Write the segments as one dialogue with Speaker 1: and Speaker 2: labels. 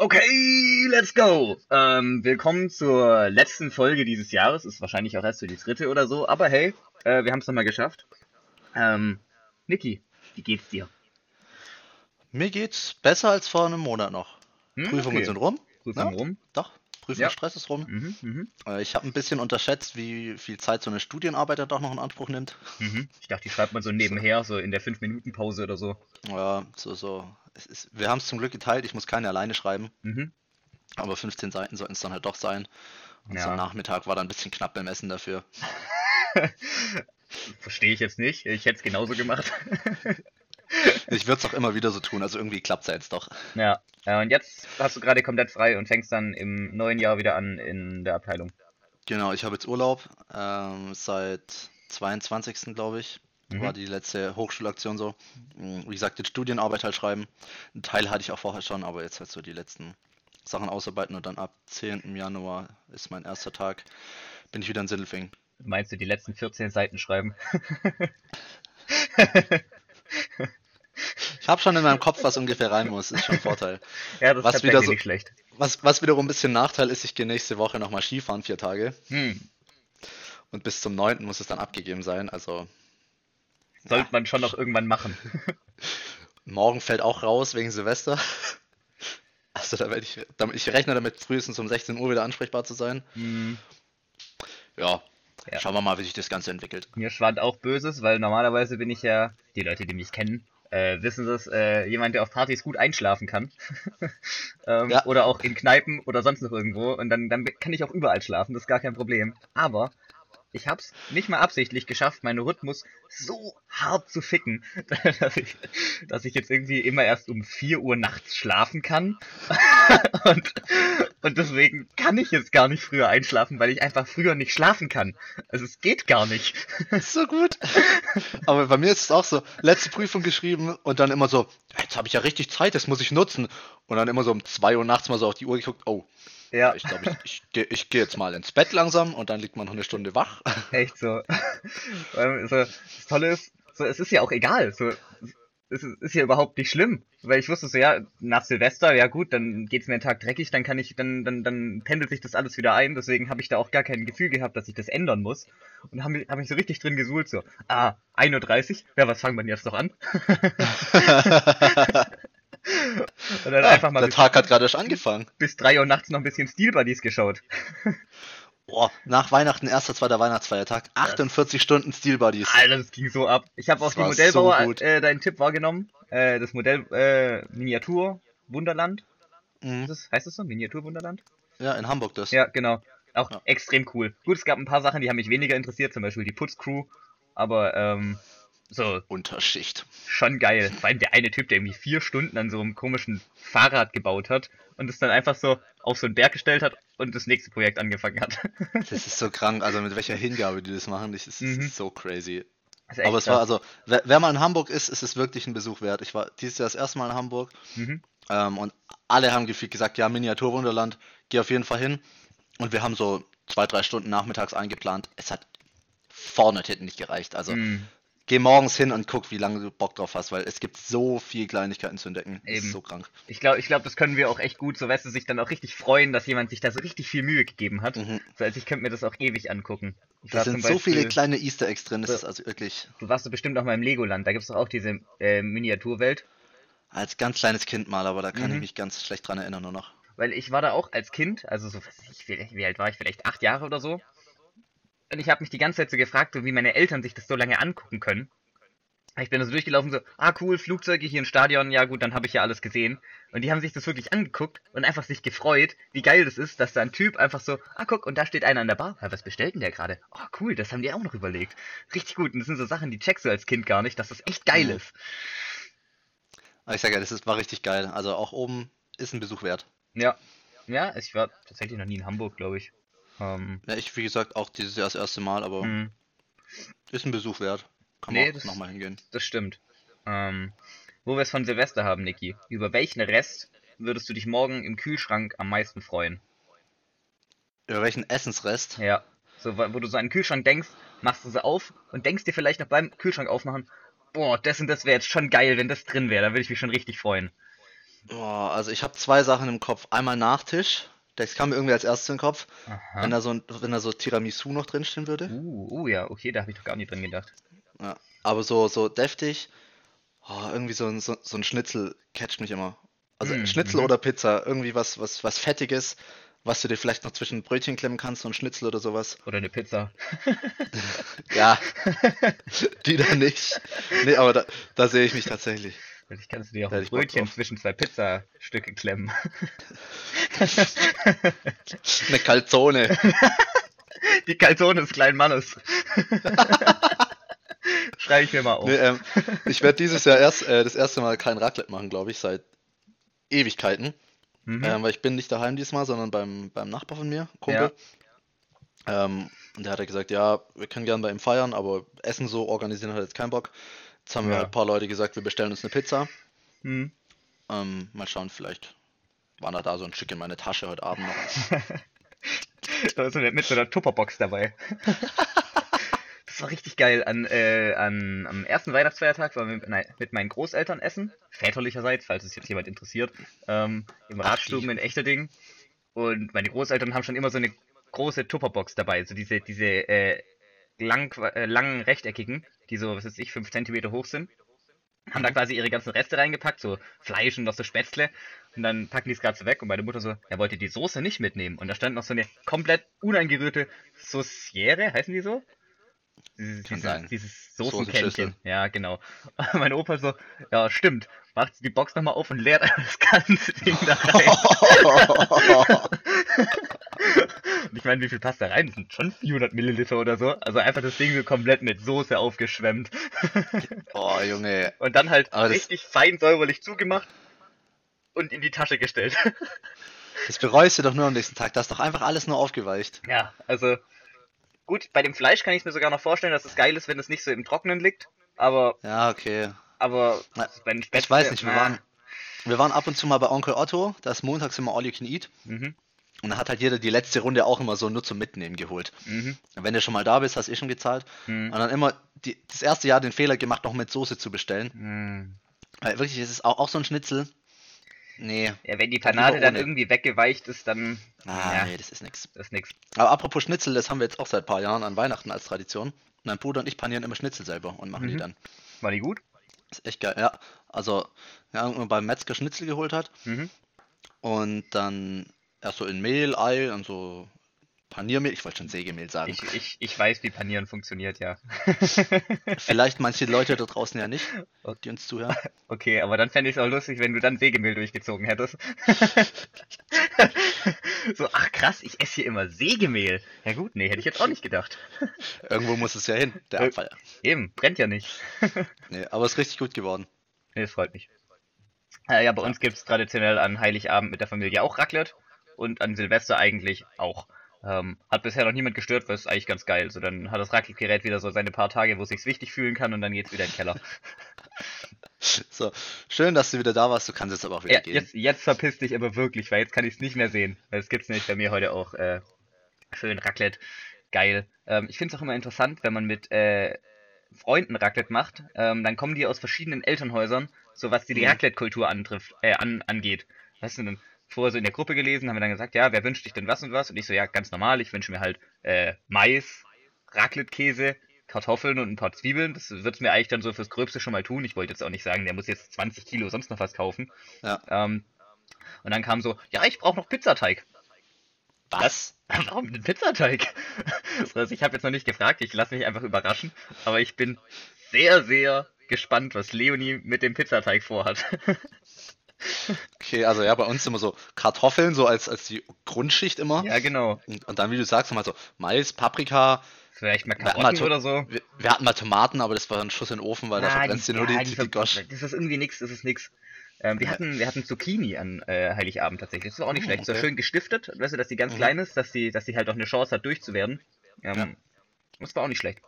Speaker 1: Okay, let's go! Ähm, willkommen zur letzten Folge dieses Jahres. Ist wahrscheinlich auch erst für die dritte oder so, aber hey, äh, wir haben es nochmal geschafft. Ähm, Niki, wie geht's dir?
Speaker 2: Mir geht's besser als vor einem Monat noch.
Speaker 1: Hm,
Speaker 2: Prüfungen
Speaker 1: okay.
Speaker 2: sind rum.
Speaker 1: Prüfungen
Speaker 2: Ja.
Speaker 1: rum?
Speaker 2: Doch, Prüfungsstress ist rum.
Speaker 1: Mhm, mhm,
Speaker 2: Äh, Ich habe ein bisschen unterschätzt, wie viel Zeit so eine Studienarbeit dann doch noch in Anspruch nimmt.
Speaker 1: mhm. Ich dachte, die schreibt man so nebenher, so in der 5-Minuten-Pause oder so.
Speaker 2: Ja, so, so. Es ist, wir haben es zum Glück geteilt, ich muss keine alleine schreiben,
Speaker 1: Mhm.
Speaker 2: aber 15 Seiten sollten es dann halt doch sein. Und
Speaker 1: Ja.
Speaker 2: so Nachmittag war dann ein bisschen knapp beim Essen dafür.
Speaker 1: Verstehe ich jetzt nicht. Ich hätte es genauso gemacht.
Speaker 2: Ich würde es auch immer wieder so tun, also irgendwie klappt es ja jetzt doch.
Speaker 1: ja. ja, und jetzt hast du gerade komplett frei und fängst dann im neuen Jahr wieder an in der Abteilung.
Speaker 2: Genau, ich habe jetzt Urlaub, ähm, seit 22. glaube ich,
Speaker 1: Mhm.
Speaker 2: war die letzte Hochschulaktion so. Mm, Wie gesagt, jetzt Studienarbeit halt schreiben. Einen Teil hatte ich auch vorher schon, aber jetzt halt so die letzten Sachen ausarbeiten und dann ab 10. Januar ist mein erster Tag, bin ich wieder in Sindelfingen.
Speaker 1: Meinst du die letzten 14 Seiten schreiben?
Speaker 2: Ich habe schon in meinem Kopf, was ungefähr rein muss, ist schon ein Vorteil.
Speaker 1: Ja, das
Speaker 2: Was
Speaker 1: ist
Speaker 2: wieder so-
Speaker 1: nicht schlecht.
Speaker 2: Was, was wiederum ein bisschen Nachteil ist, ich gehe nächste Woche nochmal Skifahren, vier Tage.
Speaker 1: Hm.
Speaker 2: Und bis zum 9. muss es dann abgegeben sein. Also
Speaker 1: Sollte man schon noch irgendwann machen.
Speaker 2: morgen fällt auch raus wegen Silvester. Also da werde ich, ich rechne damit frühestens um 16 Uhr wieder ansprechbar zu sein.
Speaker 1: Hm.
Speaker 2: Ja,
Speaker 1: Ja.
Speaker 2: schauen wir mal, wie sich das Ganze entwickelt.
Speaker 1: Mir schwant auch Böses, weil normalerweise bin ich ja, die Leute, die mich kennen, äh, wissen das, äh, jemand, der auf Partys gut einschlafen kann. ähm,
Speaker 2: Ja.
Speaker 1: Oder auch in Kneipen oder sonst noch irgendwo. Und dann, dann kann ich auch überall schlafen, das ist gar kein Problem. Aber ich hab's nicht mal absichtlich geschafft, meinen Rhythmus so hart zu ficken, dass ich, dass ich jetzt irgendwie immer erst um 4 Uhr nachts schlafen kann. und, und deswegen kann ich jetzt gar nicht früher einschlafen, weil ich einfach früher nicht schlafen kann. Also es geht gar nicht.
Speaker 2: So gut. Aber bei mir ist es auch so, letzte Prüfung geschrieben und dann immer so, jetzt habe ich ja richtig Zeit, das muss ich nutzen. Und dann immer so um 2 Uhr nachts mal so auf die Uhr geguckt, oh,
Speaker 1: Ja,
Speaker 2: ich glaube, ich, ich, gehe ich geh jetzt mal ins Bett langsam und dann liegt man noch eine Stunde wach.
Speaker 1: echt so. So. Das Tolle ist, so, es ist ja auch egal. So, es ist, ja überhaupt nicht schlimm. Weil ich wusste so, ja, nach Silvester, ja gut, dann geht's mir einen Tag dreckig, dann kann ich, dann, dann, dann pendelt sich das alles wieder ein. Deswegen habe ich da auch gar kein Gefühl gehabt, dass ich das ändern muss. Und habe hab mich so richtig drin gesuhlt, so, ah, 1.30 Uhr, ja, was fangen wir jetzt noch an? Und dann einfach mal
Speaker 2: Der Tag hat gerade erst angefangen.
Speaker 1: bis 3 Uhr nachts noch ein bisschen Steel Buddies geschaut.
Speaker 2: Boah, nach Weihnachten, erster, zweiter Weihnachtsfeiertag, 48 Stunden Steel Buddies.
Speaker 1: Alter, das ging so ab. Ich habe auch die Modellbauer
Speaker 2: so gut.
Speaker 1: äh, deinen Tipp wahrgenommen. Äh, das Modell äh, Miniatur Wunderland.
Speaker 2: Mhm.
Speaker 1: Das, heißt das so? Miniatur Wunderland?
Speaker 2: Ja, in Hamburg das.
Speaker 1: Ja, genau. Auch
Speaker 2: Ja.
Speaker 1: extrem cool. Gut, es gab ein paar Sachen, die haben mich weniger interessiert, zum Beispiel die Putzcrew. Aber ähm, so,
Speaker 2: Unterschicht.
Speaker 1: schon geil. Vor allem der eine Typ, der irgendwie vier Stunden an so einem komischen Fahrrad gebaut hat und es dann einfach so auf so einen Berg gestellt hat und das nächste Projekt angefangen hat.
Speaker 2: Das ist so krank, also mit welcher Hingabe die das machen, das ist,
Speaker 1: Mhm.
Speaker 2: ist so crazy.
Speaker 1: Ist
Speaker 2: Aber es war
Speaker 1: krass.
Speaker 2: also, wer, wer mal in Hamburg ist, ist es wirklich ein Besuch wert. Ich war dieses Jahr das erste Mal in Hamburg
Speaker 1: Mhm.
Speaker 2: ähm, und alle haben gefühlt gesagt, ja, Miniaturwunderland, geh auf jeden Fall hin. Und wir haben so zwei, drei Stunden nachmittags eingeplant. Es hat vorne hinten nicht gereicht. Also
Speaker 1: Mhm.
Speaker 2: Geh morgens hin und guck, wie lange du Bock drauf hast, weil es gibt so viel Kleinigkeiten zu entdecken. Das
Speaker 1: Eben.
Speaker 2: ist so krank.
Speaker 1: Ich glaube, ich glaub, das können wir auch echt gut, so weißt du, sich dann auch richtig freuen, dass jemand sich da so richtig viel Mühe gegeben hat.
Speaker 2: Mhm.
Speaker 1: So, also ich könnte mir das auch ewig angucken. Ich
Speaker 2: Da sind
Speaker 1: zum
Speaker 2: so viele
Speaker 1: Beispiel-
Speaker 2: kleine Easter Eggs drin, das
Speaker 1: So.
Speaker 2: ist also wirklich,
Speaker 1: Du warst doch bestimmt auch mal im Legoland, da gibt's doch auch diese äh, Miniaturwelt.
Speaker 2: als ganz kleines Kind mal, aber da kann
Speaker 1: Mhm.
Speaker 2: ich mich ganz schlecht dran erinnern nur noch.
Speaker 1: Weil ich war da auch als Kind, also so, ich, wie alt war ich, vielleicht acht Jahre oder so. Und ich habe mich die ganze Zeit so gefragt, so wie meine Eltern sich das so lange angucken können. Ich bin da so durchgelaufen, so, ah cool, Flugzeuge hier im Stadion, ja gut, dann habe ich ja alles gesehen. Und die haben sich das wirklich angeguckt und einfach sich gefreut, wie geil das ist, dass da ein Typ einfach so, ah guck, und da steht einer an der Bar. Ja, was bestellt denn der gerade? Oh cool, das haben die auch noch überlegt. Richtig gut, und das sind so Sachen, die checkst du als Kind gar nicht, dass das echt geil ist.
Speaker 2: Ich sage ja, das ist, war richtig geil. Also auch oben ist ein Besuch wert.
Speaker 1: Ja. Ja, ich war tatsächlich noch nie in Hamburg, glaube ich. Ähm,
Speaker 2: Ja, ich, wie gesagt, auch dieses Jahr das erste Mal, aber
Speaker 1: mh.
Speaker 2: ist ein Besuch wert. Kann
Speaker 1: Nee,
Speaker 2: man nochmal hingehen.
Speaker 1: Das stimmt. Ähm, wo wir es von Silvester haben, Niki. Über welchen Rest würdest du dich morgen im Kühlschrank am meisten freuen?
Speaker 2: Über welchen Essensrest?
Speaker 1: Ja. So, wo wo du so an den Kühlschrank denkst, machst du sie auf und denkst dir vielleicht noch beim Kühlschrank aufmachen, boah, das und das wäre jetzt schon geil, wenn das drin wäre. Da würde ich mich schon richtig freuen.
Speaker 2: Boah, also ich habe zwei Sachen im Kopf. Einmal Nachtisch. Das kam mir irgendwie als erstes in den Kopf.
Speaker 1: Aha.
Speaker 2: Wenn da so, wenn da so Tiramisu noch drinstehen würde.
Speaker 1: Uh, uh, ja, okay, da habe ich doch gar nicht dran gedacht.
Speaker 2: Ja. Aber so, so deftig. Oh, irgendwie so ein, so, so ein Schnitzel catcht mich immer. Also
Speaker 1: Mm,
Speaker 2: Schnitzel
Speaker 1: mhm.
Speaker 2: oder Pizza. Irgendwie was, was, was Fettiges, was du dir vielleicht noch zwischen Brötchen klemmen kannst, so ein Schnitzel oder sowas.
Speaker 1: Oder eine Pizza.
Speaker 2: Ja, die dann nicht. Nee, aber da, da sehe ich mich tatsächlich.
Speaker 1: Vielleicht kannst du dir auch ein Brötchen zwischen zwei Pizzastücke klemmen.
Speaker 2: Eine Calzone.
Speaker 1: Die Calzone des kleinen Mannes. Schreibe ich mir mal auf.
Speaker 2: Nee, ähm, ich werde dieses Jahr erst äh, das erste Mal kein Raclette machen, glaube ich, seit Ewigkeiten.
Speaker 1: Mhm.
Speaker 2: Ähm, weil ich bin nicht daheim diesmal, sondern beim, beim Nachbar von mir, Kumpel. Ähm, und der hat ja gesagt, ja, wir können gerne bei ihm feiern, aber Essen so organisieren hat jetzt keinen Bock. Jetzt haben wir
Speaker 1: Ja.
Speaker 2: halt ein paar Leute gesagt, wir bestellen uns eine Pizza.
Speaker 1: Hm.
Speaker 2: Ähm, mal schauen, vielleicht wandert da so ein Stück in meine Tasche heute Abend noch.
Speaker 1: Da ist so eine, mit so einer Tupperbox dabei. Das war richtig geil. An, äh, an, am ersten Weihnachtsfeiertag waren wir mit, nein, mit meinen Großeltern essen. Väterlicherseits, falls es jetzt jemand interessiert. Ähm, Im Radstuben in Echterding. Und meine Großeltern haben schon immer so eine große Tupperbox dabei. So diese, diese äh, lang, äh, langen rechteckigen, die so, was weiß ich, 5 cm hoch sind. Haben da quasi ihre ganzen Reste reingepackt, so Fleisch und noch so Spätzle. Und dann packen die es gerade so weg und meine Mutter so, er wollte die Soße nicht mitnehmen. Und da stand noch so eine komplett uneingerührte Sauciere, heißen die so? Dieses, dieses, dieses. Soßenkännchen. Ja, genau. Und mein Opa so, ja, stimmt. Macht die Box nochmal auf und leert das ganze Ding da rein. Und ich meine, wie viel passt da rein? Das sind schon 400 Milliliter oder so. Also einfach das Ding so komplett mit Soße aufgeschwemmt.
Speaker 2: oh, Junge.
Speaker 1: Und dann halt
Speaker 2: Aber
Speaker 1: richtig fein säuberlich zugemacht und in die Tasche gestellt.
Speaker 2: Das bereust du doch nur am nächsten Tag. Da ist doch einfach alles nur aufgeweicht.
Speaker 1: ja, also gut, bei dem Fleisch kann ich mir sogar noch vorstellen, dass es geil ist, wenn es nicht so im Trockenen liegt. Aber,
Speaker 2: Ja, okay.
Speaker 1: Aber
Speaker 2: Na,
Speaker 1: bei den
Speaker 2: Ich
Speaker 1: Spätzle,
Speaker 2: weiß nicht, wir waren, wir waren ab und zu mal bei Onkel Otto. Da ist montags immer All You Can Eat.
Speaker 1: Mhm,
Speaker 2: Und da hat halt jeder die letzte Runde auch immer so nur zum Mitnehmen geholt.
Speaker 1: mhm,
Speaker 2: Wenn du schon mal da bist, hast du eh schon gezahlt.
Speaker 1: mhm,
Speaker 2: Und dann immer die, das erste Jahr den Fehler gemacht, noch mit Soße zu bestellen.
Speaker 1: mhm.
Speaker 2: Weil wirklich, es ist auch, auch so ein Schnitzel. Nee.
Speaker 1: Ja, wenn die Panade dann irgendwie weggeweicht ist, dann.
Speaker 2: Ah,
Speaker 1: ja,
Speaker 2: nee, das ist nix.
Speaker 1: das ist nix.
Speaker 2: Aber apropos Schnitzel, das haben wir jetzt auch seit ein paar Jahren an Weihnachten als Tradition. Mein Bruder und ich panieren immer Schnitzel selber und machen die
Speaker 1: Mhm.
Speaker 2: dann.
Speaker 1: War die gut?
Speaker 2: Ist echt geil. Ja, also, ja, irgendwann beim Metzger Schnitzel geholt hat
Speaker 1: Mhm.
Speaker 2: und dann erst so in Mehl, Ei und so Paniermehl. Ich wollte schon Sägemehl sagen.
Speaker 1: Ich, ich, ich weiß, wie Panieren funktioniert, ja.
Speaker 2: Vielleicht manche Leute da draußen ja nicht, die uns zuhören.
Speaker 1: Okay, aber dann fände ich es auch lustig, wenn du dann Sägemehl durchgezogen hättest. so, ach krass, ich esse hier immer Sägemehl. Ja gut, nee, hätte ich jetzt auch nicht gedacht.
Speaker 2: Irgendwo muss es ja hin, der
Speaker 1: Äh,
Speaker 2: Abfall.
Speaker 1: Eben, brennt ja nicht.
Speaker 2: Nee, aber es ist richtig gut geworden.
Speaker 1: Nee, das freut mich. Äh, ja, bei uns gibt's traditionell an Heiligabend mit der Familie auch Raclette und an Silvester eigentlich auch. Ähm, hat bisher noch niemand gestört, weil es eigentlich ganz geil. So, dann hat das Raclette-Gerät wieder so seine paar Tage, wo es sich wichtig fühlen kann und dann geht's wieder in den Keller.
Speaker 2: So, schön, dass du wieder da warst. Du kannst jetzt aber auch wieder
Speaker 1: Ja,
Speaker 2: gehen.
Speaker 1: jetzt, jetzt verpiss dich aber wirklich, weil jetzt kann ich es nicht mehr sehen. Weil es gibt's nämlich bei mir heute auch äh, schön Raclette. Geil. Ähm, ich finde es auch immer interessant, wenn man mit äh, Freunden Raclette macht, ähm, dann kommen die aus verschiedenen Elternhäusern, so was die, die
Speaker 2: Mhm.
Speaker 1: Raclette-Kultur antrifft, äh, an, angeht. Weißt du, dann vorher so in der Gruppe gelesen, haben wir dann gesagt, ja, wer wünscht sich denn was und was? Und ich so, ja, ganz normal, ich wünsche mir halt äh, Mais, Raclette-Käse, Kartoffeln und ein paar Zwiebeln. Das wird's mir eigentlich dann so fürs Gröbste schon mal tun. Ich wollte jetzt auch nicht sagen, der muss jetzt 20 Kilo sonst noch was kaufen.
Speaker 2: Ja.
Speaker 1: Ähm, und dann kam so, ja, ich brauche noch Pizzateig.
Speaker 2: Was?
Speaker 1: Warum denn Pizzateig? Also ich habe jetzt noch nicht gefragt, ich lasse mich einfach überraschen. Aber ich bin sehr, sehr gespannt, was Leonie mit dem Pizzateig vorhat.
Speaker 2: Okay, also ja, bei uns immer so Kartoffeln, so als, als die Grundschicht immer.
Speaker 1: ja, genau.
Speaker 2: Und, und dann, wie du sagst, nochmal so Mais, Paprika.
Speaker 1: Vielleicht mal Karotten
Speaker 2: mal
Speaker 1: oder so.
Speaker 2: Wir, wir hatten mal Tomaten, aber das war ein Schuss in den Ofen, weil da
Speaker 1: Ah,
Speaker 2: verbrennst du nur die,
Speaker 1: ja,
Speaker 2: die, die Gosch.
Speaker 1: Das ist irgendwie nix, das ist nix. Ähm, wir,
Speaker 2: Ja.
Speaker 1: hatten, wir hatten Zucchini an äh, Heiligabend tatsächlich. Das war auch nicht
Speaker 2: Oh,
Speaker 1: schlecht. So
Speaker 2: okay.
Speaker 1: schön gestiftet, weißt du, dass die ganz
Speaker 2: Mhm.
Speaker 1: klein ist, dass die, dass die halt auch eine Chance hat, durchzuwerden. Ähm,
Speaker 2: Ja.
Speaker 1: Das war auch nicht schlecht.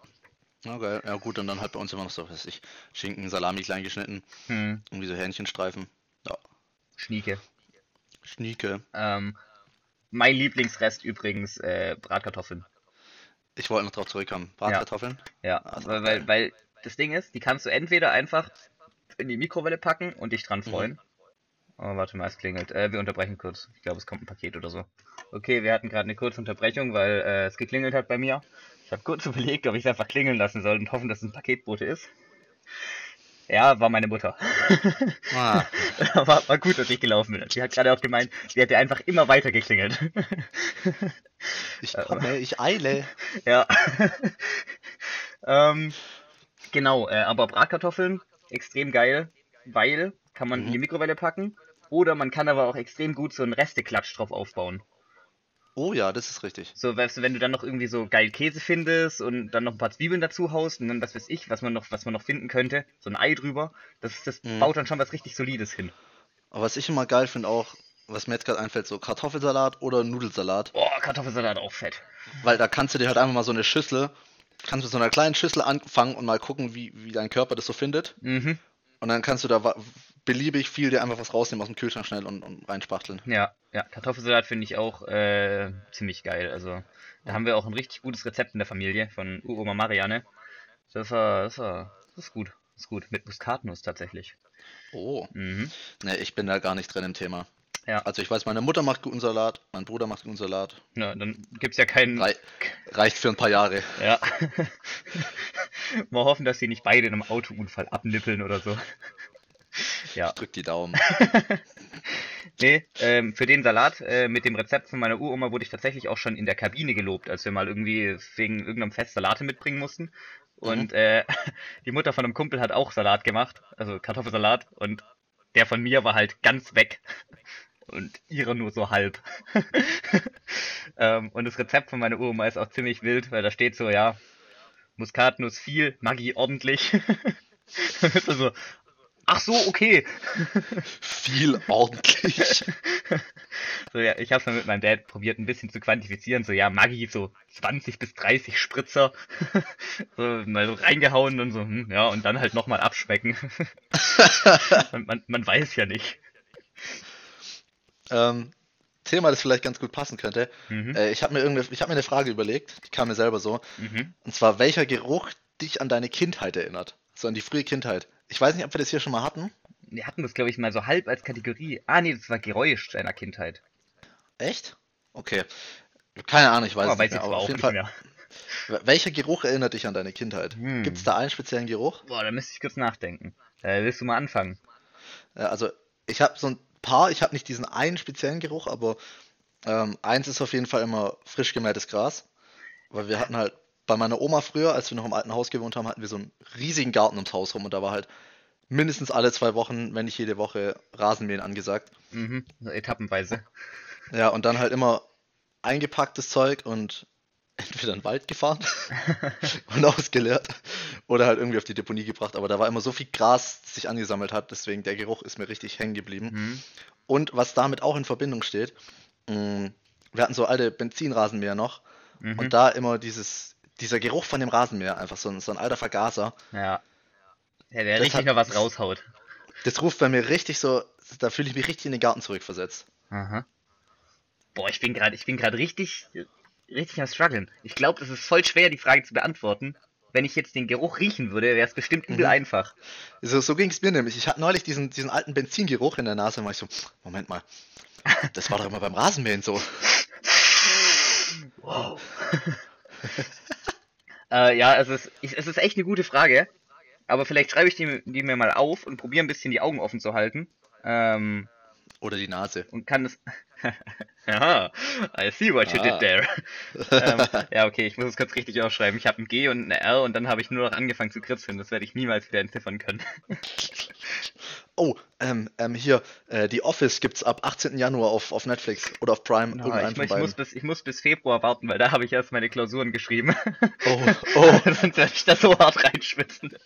Speaker 2: Okay, ja gut, und dann halt bei uns immer noch so, was weiß ich, Schinken, Salami klein geschnitten,
Speaker 1: Hm,
Speaker 2: irgendwie so Hähnchenstreifen. Ja,
Speaker 1: Schnieke.
Speaker 2: Schnieke.
Speaker 1: Ähm, mein Lieblingsrest übrigens, äh, Bratkartoffeln.
Speaker 2: Ich wollte noch drauf zurückkommen. Bratkartoffeln?
Speaker 1: Ja,
Speaker 2: Also,
Speaker 1: weil, weil, weil das Ding ist, die kannst du entweder einfach in die Mikrowelle packen und dich dran
Speaker 2: Mhm.
Speaker 1: freuen. Oh, warte mal, es klingelt. Äh, wir unterbrechen kurz. Ich glaube, es kommt ein Paket oder so. Okay, wir hatten gerade eine kurze Unterbrechung, weil äh, es geklingelt hat bei mir. Ich habe kurz überlegt, ob ich es einfach klingeln lassen soll und hoffen, dass es ein Paketbote ist. Ja, war meine Mutter.
Speaker 2: Ah,
Speaker 1: war, war gut, dass ich gelaufen bin. Sie hat gerade auch gemeint, sie hätte einfach immer weiter geklingelt.
Speaker 2: ich komme, ich eile.
Speaker 1: ja. ähm, genau, äh, aber Bratkartoffeln, extrem geil, weil kann man in die
Speaker 2: Mhm.
Speaker 1: Mikrowelle packen. Oder man kann aber auch extrem gut so einen Resteklatsch drauf aufbauen.
Speaker 2: Oh ja, das ist richtig.
Speaker 1: So, weißt du, wenn du dann noch irgendwie so geil Käse findest und dann noch ein paar Zwiebeln dazu haust und dann was weiß ich, was man noch, was man noch finden könnte, so ein Ei drüber, das, das
Speaker 2: Mhm.
Speaker 1: baut dann schon was richtig Solides hin.
Speaker 2: Aber was ich immer geil finde auch, was mir jetzt gerade einfällt, so Kartoffelsalat oder Nudelsalat.
Speaker 1: Boah, Kartoffelsalat auch fett.
Speaker 2: Weil da kannst du dir halt einfach mal so eine Schüssel, kannst mit so einer kleinen Schüssel anfangen und mal gucken, wie, wie dein Körper das so findet.
Speaker 1: Mhm.
Speaker 2: Und dann kannst du da beliebig viel dir einfach was rausnehmen aus dem Kühlschrank schnell und, und reinspachteln.
Speaker 1: Ja, ja, Kartoffelsalat finde ich auch äh, ziemlich geil. Also, da haben wir auch ein richtig gutes Rezept in der Familie von Uroma Marianne. Das war, das war, das ist gut. Das ist gut. Mit Muskatnuss tatsächlich.
Speaker 2: Oh,
Speaker 1: Mhm.
Speaker 2: ne, ich bin da gar nicht drin im Thema.
Speaker 1: Ja.
Speaker 2: Also ich weiß, meine Mutter macht guten Salat, mein Bruder macht guten Salat.
Speaker 1: Ja, dann gibt's ja keinen.
Speaker 2: Rei reicht für ein paar Jahre.
Speaker 1: Ja. Mal hoffen, dass sie nicht beide in einem Autounfall abnippeln oder so. Ja.
Speaker 2: Drück die Daumen.
Speaker 1: Nee, ähm, für den Salat äh, mit dem Rezept von meiner Uroma wurde ich tatsächlich auch schon in der Kabine gelobt, als wir mal irgendwie wegen irgendeinem Fest Salate mitbringen mussten. Und äh, die Mutter von einem Kumpel hat auch Salat gemacht, also Kartoffelsalat, und der von mir war halt ganz weg. Und ihre nur so halb. ähm, und das Rezept von meiner Uroma ist auch ziemlich wild, weil da steht so, ja, Muskatnuss viel, Maggi ordentlich. also, ach so, okay.
Speaker 2: Viel ordentlich.
Speaker 1: So, ja, ich habe mal mit meinem Dad probiert, ein bisschen zu quantifizieren. So, ja, Maggi, so 20 bis 30 Spritzer. so, mal so reingehauen und so, hm, ja, und dann halt nochmal abschmecken. man, man, man weiß ja nicht.
Speaker 2: ähm, Thema, das vielleicht ganz gut passen könnte.
Speaker 1: Mhm.
Speaker 2: Äh, ich habe mir, ich hab mir eine Frage überlegt, die kam mir selber so.
Speaker 1: Mhm.
Speaker 2: Und zwar, welcher Geruch dich an deine Kindheit erinnert? So an die frühe Kindheit. Ich weiß nicht, ob wir das hier schon mal hatten.
Speaker 1: Wir hatten das, glaube ich, mal so halb als Kategorie. Ah, nee, das war Geräusch deiner Kindheit.
Speaker 2: Echt? Okay. Keine Ahnung, ich weiß
Speaker 1: Aber
Speaker 2: es nicht
Speaker 1: ich
Speaker 2: mehr. Aber auf
Speaker 1: auch
Speaker 2: jeden
Speaker 1: nicht
Speaker 2: Fall,
Speaker 1: mehr.
Speaker 2: wel- welcher Geruch erinnert dich an deine Kindheit?
Speaker 1: Hm.
Speaker 2: Gibt es da einen speziellen Geruch?
Speaker 1: Boah, da müsste ich kurz nachdenken. Äh, willst du mal anfangen?
Speaker 2: Ja, also, ich habe so ein paar, ich habe nicht diesen einen speziellen Geruch, aber ähm, eins ist auf jeden Fall immer frisch gemähtes Gras. Weil wir hatten halt bei meiner Oma früher, als wir noch im alten Haus gewohnt haben, hatten wir so einen riesigen Garten ums Haus rum und da war halt mindestens alle zwei Wochen, wenn nicht jede Woche, Rasenmähen angesagt.
Speaker 1: Mhm, etappenweise.
Speaker 2: Ja, und dann halt immer eingepacktes Zeug und entweder in den Wald gefahren und ausgeleert oder halt irgendwie auf die Deponie gebracht. Aber da war immer so viel Gras, das sich angesammelt hat, deswegen der Geruch ist mir richtig hängen geblieben.
Speaker 1: Mhm.
Speaker 2: Und was damit auch in Verbindung steht, mh, wir hatten so alte Benzinrasenmäher noch
Speaker 1: Mhm.
Speaker 2: und da immer dieses, dieser Geruch von dem Rasenmäher, einfach so ein, so ein alter Vergaser,
Speaker 1: Ja. Ja, der richtig
Speaker 2: hat-
Speaker 1: noch was raushaut.
Speaker 2: das ruft bei mir richtig so, da fühle ich mich richtig in den Garten zurückversetzt.
Speaker 1: Aha. Boah, ich bin gerade, ich bin gerade richtig, richtig am struggeln. Ich glaube, es ist voll schwer, die Frage zu beantworten. Wenn ich jetzt den Geruch riechen würde, wäre es bestimmt übel
Speaker 2: Mhm.
Speaker 1: einfach.
Speaker 2: So, so ging es mir nämlich. Ich hatte neulich diesen, diesen alten Benzingeruch in der Nase und war ich so, Moment mal, das war doch immer beim Rasenmähen so.
Speaker 1: Wow. äh, ja, es ist, ich, es ist echt eine gute Frage. Aber vielleicht schreibe ich die, die mir mal auf und probiere ein bisschen die Augen offen zu halten. Ähm,
Speaker 2: Oder die Nase.
Speaker 1: und kann es. ja, I see what you
Speaker 2: Ah.
Speaker 1: did there. ähm, ja, okay, ich muss es kurz richtig aufschreiben. Ich habe ein G und eine R und dann habe ich nur noch angefangen zu kritzeln. Das werde ich niemals wieder entziffern können.
Speaker 2: Oh, ähm, ähm, hier, äh, die Office gibt's ab 18. Januar auf, auf Netflix oder auf Prime, irgendeinen
Speaker 1: ich, ich, muss bis, ich muss bis Februar warten, weil da habe ich erst meine Klausuren geschrieben.
Speaker 2: Oh, oh,
Speaker 1: Sonst werde ich da so hart reinschwitzen.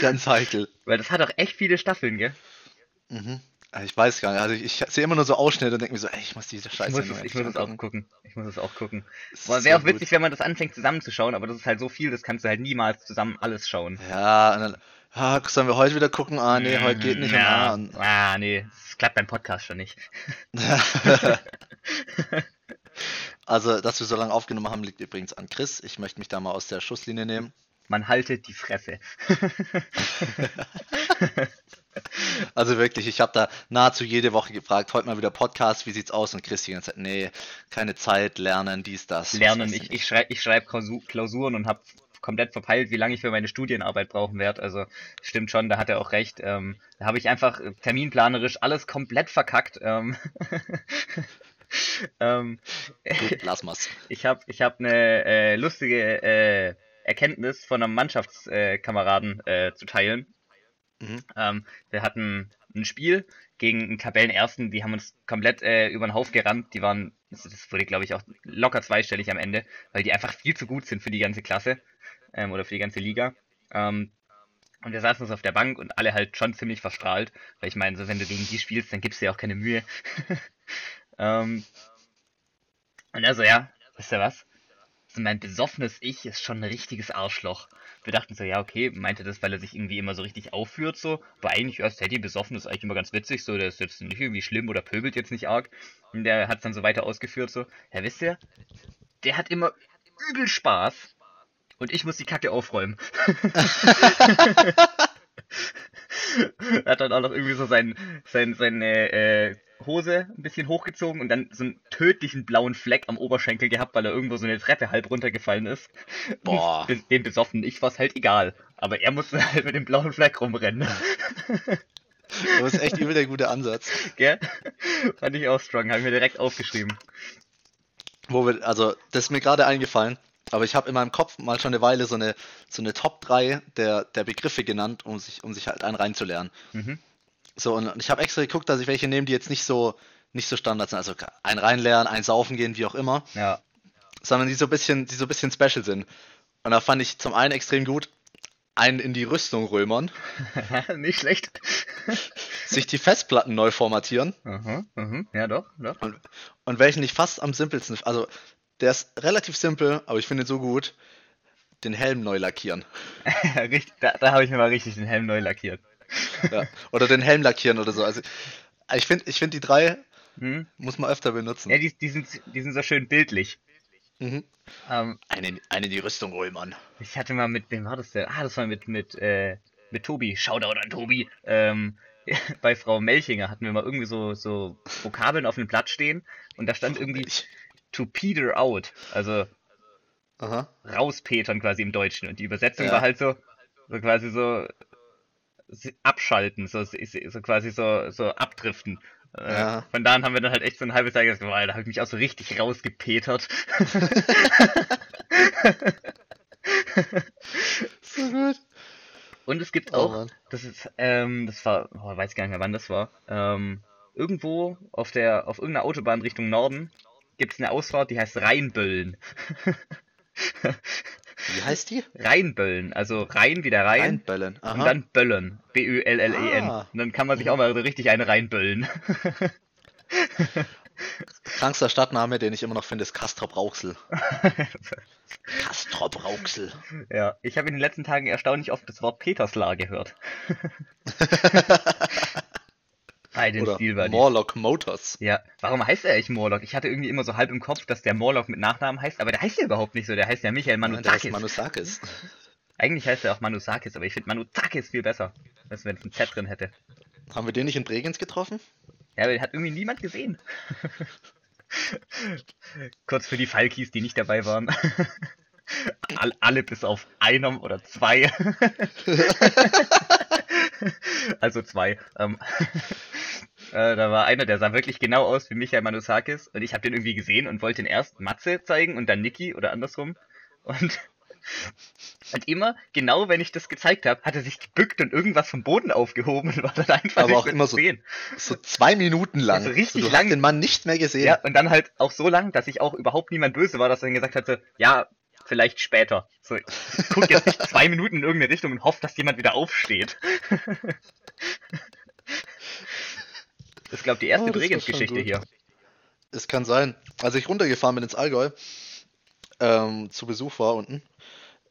Speaker 2: ganz heikel.
Speaker 1: Weil das hat auch echt viele Staffeln, gell?
Speaker 2: Mhm. Ah, Ich weiß gar nicht, also ich, ich sehe immer nur so Ausschnitte und denke mir so, ey, ich muss diese
Speaker 1: Ich
Speaker 2: Scheiße
Speaker 1: muss,
Speaker 2: nur
Speaker 1: es, ich muss es auch gucken. Ich muss es auch gucken.
Speaker 2: Es
Speaker 1: wäre
Speaker 2: so
Speaker 1: auch witzig, wenn man das anfängt zusammenzuschauen, aber das ist halt so viel, das kannst du halt niemals zusammen alles schauen.
Speaker 2: gut. Ja, und dann, ah, sollen wir heute wieder gucken? Ah, nee, heute geht nicht. Ah,
Speaker 1: Ja,
Speaker 2: und,
Speaker 1: ah, nee, das klappt beim Podcast schon nicht.
Speaker 2: also, dass wir so lange aufgenommen haben, liegt übrigens an Chris. Ich möchte mich da mal aus der Schusslinie nehmen.
Speaker 1: Man haltet die Fresse.
Speaker 2: Also wirklich, ich habe da nahezu jede Woche gefragt, heute mal wieder Podcast, wie sieht's aus? Und Chris die ganze Zeit, nee, keine Zeit, lernen, dies, das.
Speaker 1: Lernen, ich, ich schreibe ich schreib Klausu- Klausuren und habe komplett verpeilt, wie lange ich für meine Studienarbeit brauchen werde. Also stimmt schon, da hat er auch recht. Ähm, da habe ich einfach äh, terminplanerisch alles komplett verkackt. Ähm, ähm,
Speaker 2: Gut, lass mal's.
Speaker 1: ich habe ich hab eine äh, lustige äh, Erkenntnis von einem Mannschaftskameraden äh, zu teilen.
Speaker 2: Mhm.
Speaker 1: Ähm, wir hatten ein Spiel gegen einen Tabellenersten, die haben uns komplett äh, über den Haufen gerannt. Die waren, das wurde glaube ich auch locker zweistellig am Ende, weil die einfach viel zu gut sind für die ganze Klasse ähm, oder für die ganze Liga. Ähm, und wir saßen uns auf der Bank und alle halt schon ziemlich verstrahlt, weil ich meine, so wenn du gegen die spielst, dann gibst du dir auch keine Mühe. ähm, und also ja, wisst ihr was? So mein besoffenes Ich ist schon ein richtiges Arschloch. Wir dachten so, ja, okay, meinte das, weil er sich irgendwie immer so richtig aufführt, so. Aber eigentlich, ja, Teddy besoffen ist eigentlich immer ganz witzig, so, der ist jetzt nicht irgendwie schlimm oder pöbelt jetzt nicht arg. Und der hat es dann so weiter ausgeführt, so. Ja, wisst ihr, der hat immer übel Spaß. Und ich muss die Kacke aufräumen. er hat dann auch noch irgendwie so sein, sein, seine äh, Hose ein bisschen hochgezogen und dann so einen tödlichen blauen Fleck am Oberschenkel gehabt, weil er irgendwo so eine Treppe halb runtergefallen ist.
Speaker 2: Boah.
Speaker 1: Dem, dem besoffen ich war's halt egal. Aber er musste halt mit dem blauen Fleck rumrennen.
Speaker 2: Das ist echt übel der gute Ansatz.
Speaker 1: Gell? Fand ich auch strong, habe ich mir direkt aufgeschrieben.
Speaker 2: Wo wir, also, das ist mir gerade eingefallen, aber ich habe in meinem Kopf mal schon eine Weile so eine, so eine Top 3 der, der Begriffe genannt, um sich, um sich halt einen reinzulernen.
Speaker 1: Mhm.
Speaker 2: So, und ich habe extra geguckt, dass ich welche nehme, die jetzt nicht so, nicht so Standard sind. Also ein reinlernen, ein saufen gehen, wie auch immer,
Speaker 1: Ja.
Speaker 2: sondern die so ein bisschen, die so ein bisschen special sind. Und da fand ich zum einen extrem gut, einen in die Rüstung römern,
Speaker 1: Nicht schlecht.
Speaker 2: sich die Festplatten neu formatieren
Speaker 1: Mhm, mhm. Ja, doch, doch.
Speaker 2: und, und welchen ich fast am simpelsten, also der ist relativ simpel, aber ich finde ihn so gut, den Helm neu lackieren.
Speaker 1: da da habe ich mir mal richtig den Helm neu lackiert.
Speaker 2: Ja. Oder den Helm lackieren oder so. Also ich finde, ich finde die drei
Speaker 1: Hm?
Speaker 2: muss man öfter benutzen.
Speaker 1: Ja, die, die, sind, die sind so schön bildlich.
Speaker 2: Mhm.
Speaker 1: Ähm,
Speaker 2: einen in die Rüstung römern.
Speaker 1: ich hatte mal mit, wem war das denn? Ah, das war mit, mit, äh, mit Tobi. Shoutout an Tobi. Ähm, bei Frau Melchinger hatten wir mal irgendwie so, so Vokabeln auf einem Blatt stehen und da stand irgendwie to peter out. Also
Speaker 2: Aha.
Speaker 1: rauspetern quasi im Deutschen. Und die Übersetzung
Speaker 2: Ja.
Speaker 1: war halt so, so quasi so abschalten, so, so quasi so, so abdriften. Äh,
Speaker 2: Ja.
Speaker 1: Von da an haben wir dann halt echt so ein halbes Jahr gesagt, boah, da habe ich mich auch so richtig rausgepetert.
Speaker 2: So gut.
Speaker 1: Und es gibt
Speaker 2: Oh
Speaker 1: auch,
Speaker 2: Mann.
Speaker 1: das ist, ähm, das war, oh, weiß gar nicht mehr wann das war, ähm, irgendwo auf der, auf irgendeiner Autobahn Richtung Norden gibt es eine Ausfahrt, die heißt Rheinböllen.
Speaker 2: Wie heißt die?
Speaker 1: Rheinböllen, also Rhein wie der Rhein
Speaker 2: Reinböllen.
Speaker 1: und
Speaker 2: Aha.
Speaker 1: dann Böllen, B-Ö-L-L-E-N.
Speaker 2: Ah.
Speaker 1: Und dann kann man sich auch mal so richtig eine reinböllen.
Speaker 2: Krankster Stadtname, den ich immer noch finde, ist Castrop Rauxel. Castrop Rauxel.
Speaker 1: ja, ich habe in den letzten Tagen erstaunlich oft das Wort Peterslar gehört. Den
Speaker 2: Oder
Speaker 1: Steel Buddies.
Speaker 2: Morlock Motors.
Speaker 1: Ja, warum heißt er eigentlich Morlock? Ich hatte irgendwie immer so halb im Kopf, dass der Morlock mit Nachnamen heißt, aber der heißt ja überhaupt nicht so. Der heißt ja Michael
Speaker 2: Nein, der heißt
Speaker 1: Manuzakis.
Speaker 2: Manusakis.
Speaker 1: Eigentlich heißt er auch Manusakis, aber ich finde Manuzakis viel besser, als wenn es ein Z drin hätte.
Speaker 2: Haben wir den nicht in Bregenz getroffen?
Speaker 1: Ja, aber den hat irgendwie niemand gesehen. Kurz für die Falkis, die nicht dabei waren. All, alle bis auf einer oder zwei. also zwei. Ähm, äh, da war einer, der sah wirklich genau aus wie Michael Manusakis und ich habe den irgendwie gesehen und wollte ihn erst Matze zeigen und dann Niki oder andersrum. Und, und immer, genau wenn ich das gezeigt habe, hat er sich gebückt und irgendwas vom Boden aufgehoben und war dann einfach
Speaker 2: Aber
Speaker 1: nicht
Speaker 2: auch immer so
Speaker 1: sehen.
Speaker 2: So zwei Minuten lang.
Speaker 1: Also richtig
Speaker 2: du
Speaker 1: lang.
Speaker 2: den Mann nicht mehr gesehen.
Speaker 1: Ja, und dann halt auch so lang, dass ich auch überhaupt niemand böse war, dass er dann gesagt hatte, ja, vielleicht später. So, ich guck jetzt nicht zwei Minuten in irgendeine Richtung und hoffe, dass jemand wieder aufsteht. Das ist, glaube ich, die erste
Speaker 2: Oh,
Speaker 1: Bregenz-Geschichte hier.
Speaker 2: Es kann sein. Als ich runtergefahren bin ins Allgäu, ähm, zu Besuch war unten,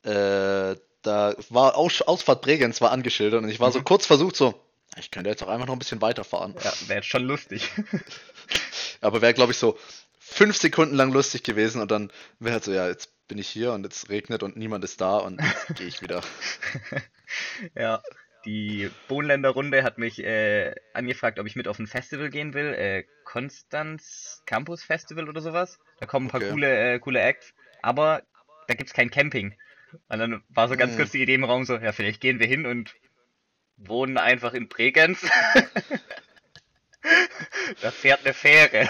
Speaker 2: äh, da war Aus Ausfahrt Bregenz war angeschildert und ich war so
Speaker 1: Mhm.
Speaker 2: kurz versucht so, ich könnte jetzt auch einfach noch ein bisschen weiterfahren.
Speaker 1: Ja, wäre jetzt schon lustig.
Speaker 2: Aber wäre, glaube ich, so fünf Sekunden lang lustig gewesen und dann wäre halt so, ja, jetzt bin ich hier und jetzt regnet und niemand ist da und jetzt gehe ich wieder.
Speaker 1: ja. Die Bohnländer Runde hat mich äh, angefragt, ob ich mit auf ein Festival gehen will. Äh, Konstanz Campus Festival oder sowas. Da kommen ein paar
Speaker 2: Okay.
Speaker 1: coole, äh, coole Acts. Aber da gibt's kein Camping. Und dann war so ganz
Speaker 2: Hm.
Speaker 1: kurz die Idee im Raum so, ja, vielleicht gehen wir hin und wohnen einfach in Bregenz. da fährt eine Fähre.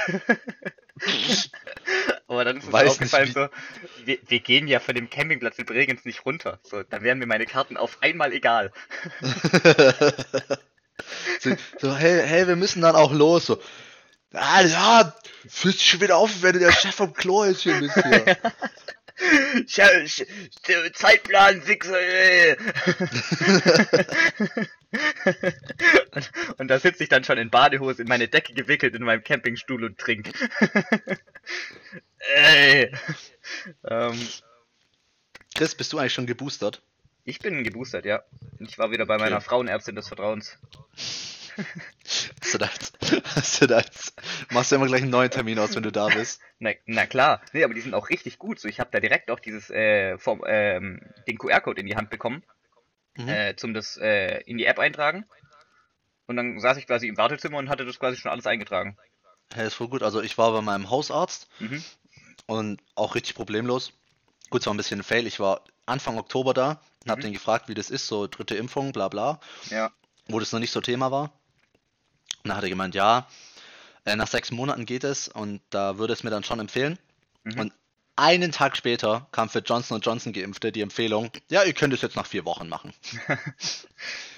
Speaker 1: Aber dann ist uns
Speaker 2: Weiß nicht,
Speaker 1: aufgefallen
Speaker 2: wie-
Speaker 1: so, wir, wir gehen ja von dem Campingplatz in Bregenz nicht runter. So, dann wären mir meine Karten auf einmal egal.
Speaker 2: so, so, hey, hey, wir müssen dann auch los. So, ah, ja, fühlst dich schon wieder auf, wenn der Chef vom Klo ist hier bist hier.
Speaker 1: Zeitplan, Wichser, ey. und, und da sitze ich dann schon in Badehose in meine Decke gewickelt in meinem Campingstuhl und trink. Ey. Ähm,
Speaker 2: Chris, bist du eigentlich schon geboostert?
Speaker 1: ich bin geboostert, ja. Ich war wieder bei meiner
Speaker 2: Okay.
Speaker 1: Frauenärztin des Vertrauens.
Speaker 2: Hast du da jetzt, hast du da jetzt, machst du immer gleich einen neuen Termin aus, wenn du da bist?
Speaker 1: Na, na klar. Nee, aber die sind auch richtig gut. So, ich habe da direkt auch dieses äh, vom, ähm, den QR-Code in die Hand bekommen,
Speaker 2: Mhm.
Speaker 1: äh, zum das äh, in die App eintragen. Und dann saß ich quasi im Wartezimmer und hatte das quasi schon alles eingetragen.
Speaker 2: Hey, ist voll gut. Also ich war bei meinem Hausarzt
Speaker 1: Mhm.
Speaker 2: Und auch richtig problemlos. Gut, es war ein bisschen ein Fail. Ich war Anfang Oktober da und hab
Speaker 1: Mhm.
Speaker 2: den gefragt, wie das ist, so dritte Impfung, bla bla,
Speaker 1: Ja.
Speaker 2: wo das noch nicht so Thema war. Und dann hat er gemeint, ja, äh, nach sechs Monaten geht es und da würde es mir dann schon empfehlen.
Speaker 1: Mhm.
Speaker 2: Und einen Tag später kam für Johnson Johnson Geimpfte die Empfehlung, ja, ihr könnt es jetzt nach vier Wochen machen.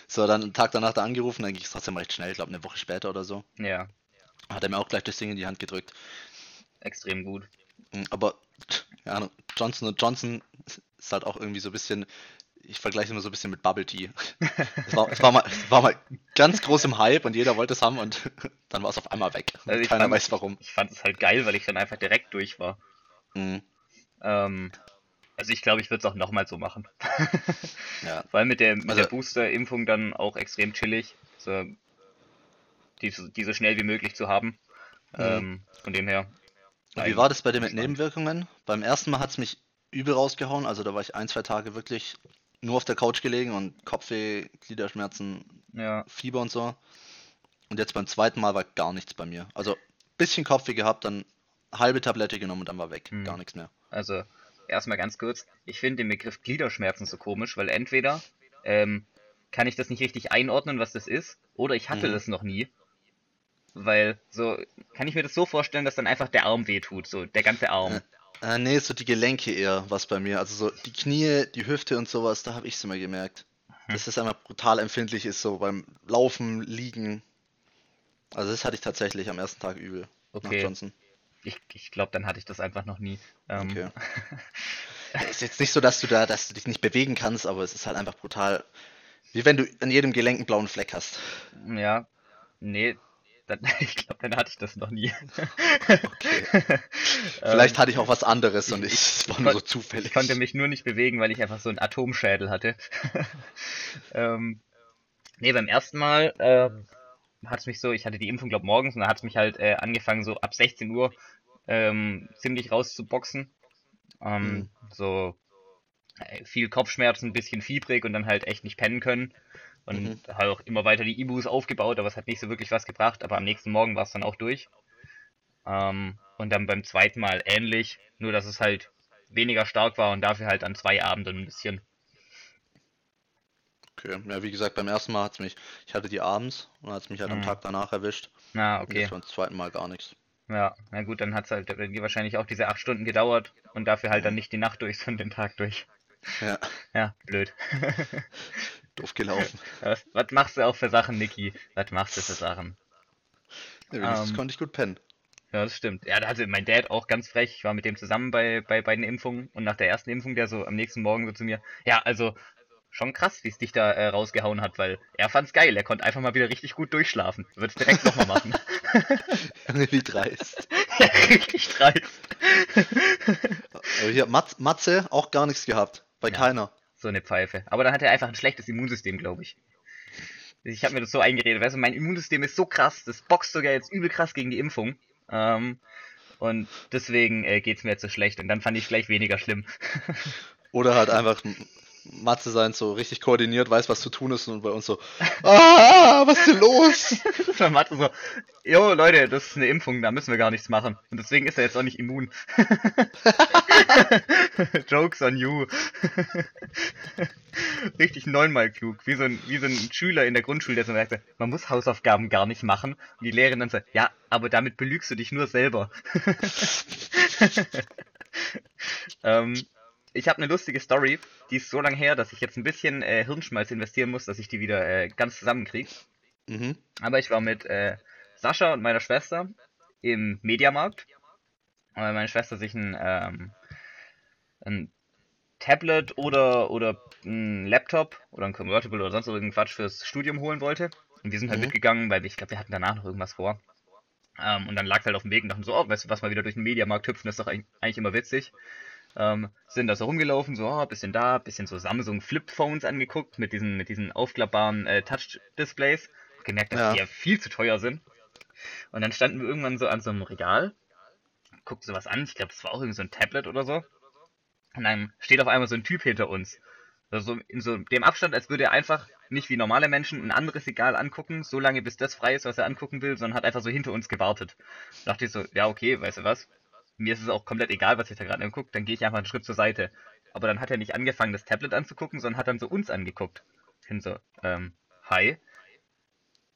Speaker 2: so, dann einen Tag danach da angerufen, dann ging es trotzdem recht schnell, ich glaube eine Woche später oder so.
Speaker 1: Ja.
Speaker 2: Hat er mir auch gleich das Ding in die Hand gedrückt.
Speaker 1: Extrem gut.
Speaker 2: Mm, Aber ja, Johnson Johnson ist halt auch irgendwie so ein bisschen, ich vergleiche es immer so ein bisschen mit Bubble Tea. Es war, es war, mal, es war mal ganz groß im Hype und jeder wollte es haben und dann war es auf einmal weg.
Speaker 1: Also ich
Speaker 2: keiner
Speaker 1: fand-
Speaker 2: weiß warum.
Speaker 1: Ich fand es halt geil, weil ich dann einfach direkt durch war.
Speaker 2: Mm,
Speaker 1: Ähm, also ich glaube, ich würde es auch nochmal so machen.
Speaker 2: Ja.
Speaker 1: Vor allem mit der, mit
Speaker 2: Also-
Speaker 1: der Booster-Impfung dann auch extrem chillig. So, die, so- die so schnell wie möglich zu haben. Ähm, von dem her.
Speaker 2: Und wie war das bei dir mit Nebenwirkungen? Beim ersten Mal hat es mich übel rausgehauen, also da war ich ein, zwei Tage wirklich nur auf der Couch gelegen und Kopfweh, Gliederschmerzen,
Speaker 1: Ja,
Speaker 2: Fieber und so. Und jetzt beim zweiten Mal war gar nichts bei mir. Also bisschen Kopfweh gehabt, dann halbe Tablette genommen und dann war weg.
Speaker 1: Hm.
Speaker 2: Gar nichts mehr.
Speaker 1: also erstmal ganz kurz. Ich finde den Begriff Gliederschmerzen so komisch, weil entweder ähm, kann ich das nicht richtig einordnen, was das ist, oder ich hatte
Speaker 2: Mhm.
Speaker 1: das noch nie. Weil so, kann ich mir das so vorstellen, dass dann einfach der Arm wehtut, so der ganze Arm.
Speaker 2: Äh, nee, so die Gelenke eher, was bei mir. Also so die Knie, die Hüfte und sowas, da habe ich es immer gemerkt.
Speaker 1: Hm.
Speaker 2: Dass das einfach brutal empfindlich ist, so beim Laufen, Liegen. Also das hatte ich tatsächlich am ersten Tag übel. Nach
Speaker 1: Okay.
Speaker 2: Johnson.
Speaker 1: Ich, ich glaube, dann hatte ich das einfach noch nie. Ähm,
Speaker 2: Okay. ist jetzt nicht so, dass du da, dass du dich nicht bewegen kannst, aber es ist halt einfach brutal. Wie wenn du an jedem Gelenk einen blauen Fleck hast.
Speaker 1: Ja, nee, dann, ich glaube, dann hatte ich das noch nie.
Speaker 2: Okay. Vielleicht
Speaker 1: Ähm,
Speaker 2: hatte ich auch was anderes und
Speaker 1: ich-
Speaker 2: es war nur so zufällig.
Speaker 1: Ich konnte mich nur nicht bewegen, weil ich einfach so einen Atomschädel hatte. ähm, nee, beim ersten Mal ähm, hat es mich so, ich hatte die Impfung, glaube morgens, und da hat es mich halt äh, angefangen, so ab 16 Uhr ähm, ziemlich rauszuboxen. Ähm,
Speaker 2: Mhm.
Speaker 1: So äh, viel Kopfschmerzen, ein bisschen fiebrig und dann halt echt nicht pennen können. Und
Speaker 2: Mhm.
Speaker 1: halt auch immer weiter die Ibus aufgebaut, aber es hat nicht so wirklich was gebracht. Aber am nächsten Morgen war es dann auch durch. Ähm, und dann beim zweiten Mal ähnlich, nur dass es halt weniger stark war und dafür halt an zwei Abenden ein bisschen.
Speaker 2: Okay. Ja, wie gesagt, beim ersten Mal hat es mich, ich hatte die abends und hat es mich halt am
Speaker 1: Mhm.
Speaker 2: Tag danach erwischt.
Speaker 1: Na,
Speaker 2: Und
Speaker 1: okay.
Speaker 2: jetzt beim zweiten Mal gar nichts.
Speaker 1: Ja, na gut, dann hat es halt wahrscheinlich auch diese acht Stunden gedauert und dafür halt dann nicht die Nacht durch, sondern den Tag durch.
Speaker 2: Ja,
Speaker 1: Ja, blöd.
Speaker 2: doof gelaufen.
Speaker 1: was, was machst du auch für Sachen, Niki? Was machst du für Sachen?
Speaker 2: Ja, wenigstens
Speaker 1: Ähm.
Speaker 2: konnte ich gut pennen.
Speaker 1: Ja, das stimmt. Ja, da hatte mein Dad auch ganz frech. Ich war mit dem zusammen bei, bei beiden Impfungen und nach der ersten Impfung, der so am nächsten Morgen so zu mir, ja, also schon krass, wie es dich da äh, rausgehauen hat, weil er fand's geil. Er konnte einfach mal wieder richtig gut durchschlafen. Wird's direkt nochmal machen.
Speaker 2: Junge, wie dreist.
Speaker 1: ja, richtig dreist.
Speaker 2: Aber hier, Mat Matze, auch gar nichts gehabt. Bei
Speaker 1: Ja.
Speaker 2: keiner.
Speaker 1: So eine Pfeife. Aber dann hat er einfach ein schlechtes Immunsystem, glaube ich. Ich habe mir das so eingeredet, weißt du, mein Immunsystem ist so krass, das boxt sogar jetzt übel krass gegen die Impfung. Ähm, und deswegen äh, geht's mir jetzt so schlecht. Und dann fand ich gleich weniger schlimm.
Speaker 2: Oder halt einfach, Matze sein so richtig koordiniert, weiß, was zu tun ist und bei uns so, ah, was ist denn los?
Speaker 1: Das war Mathe so, jo Leute, das ist eine Impfung, da müssen wir gar nichts machen. Und deswegen ist er jetzt auch nicht immun. Jokes on you. Richtig neunmal klug. Wie so, ein, wie so ein Schüler in der Grundschule, der so sagte, man muss Hausaufgaben gar nicht machen. Und die Lehrerin dann so, ja, aber damit belügst du dich nur selber. ähm, ich habe eine lustige Story, die ist so lange her, dass ich jetzt ein bisschen äh, Hirnschmalz investieren muss, dass ich die wieder äh, ganz zusammenkriege.
Speaker 2: Mhm.
Speaker 1: Aber ich war mit äh, Sascha und meiner Schwester im Mediamarkt, weil meine Schwester sich ein, ähm, ein Tablet oder, oder ein Laptop oder ein Convertible oder sonst irgendeinen Quatsch fürs Studium holen wollte. Und wir sind halt
Speaker 2: Mhm.
Speaker 1: mitgegangen, weil ich glaube, wir hatten danach noch irgendwas vor. Ähm, und dann lag halt auf dem Weg und dachten so, oh, weißt du was, mal wieder durch den Mediamarkt hüpfen, das ist doch eigentlich immer witzig. Ähm, sind da so rumgelaufen, so, oh, bisschen da, bisschen so Samsung Flip-Phones angeguckt mit diesen, mit diesen aufklappbaren äh, Touch-Displays. Gemerkt, dass
Speaker 2: Ja.
Speaker 1: die ja viel zu teuer sind. Und dann standen wir irgendwann so an so einem Regal, guckten sowas an, ich glaube, das war auch irgendwie so ein Tablet oder so. Und dann steht auf einmal so ein Typ hinter uns. Also so in so dem Abstand, als würde er einfach nicht wie normale Menschen ein anderes Regal angucken, so lange bis das frei ist, was er angucken will, sondern hat einfach so hinter uns gewartet. Da dachte ich so, ja okay, weißt du was? Mir ist es auch komplett egal, was ich da gerade angucke, dann gehe ich einfach einen Schritt zur Seite. Aber dann hat er nicht angefangen, das Tablet anzugucken, sondern hat dann so uns angeguckt. Ich bin so, ähm, hi,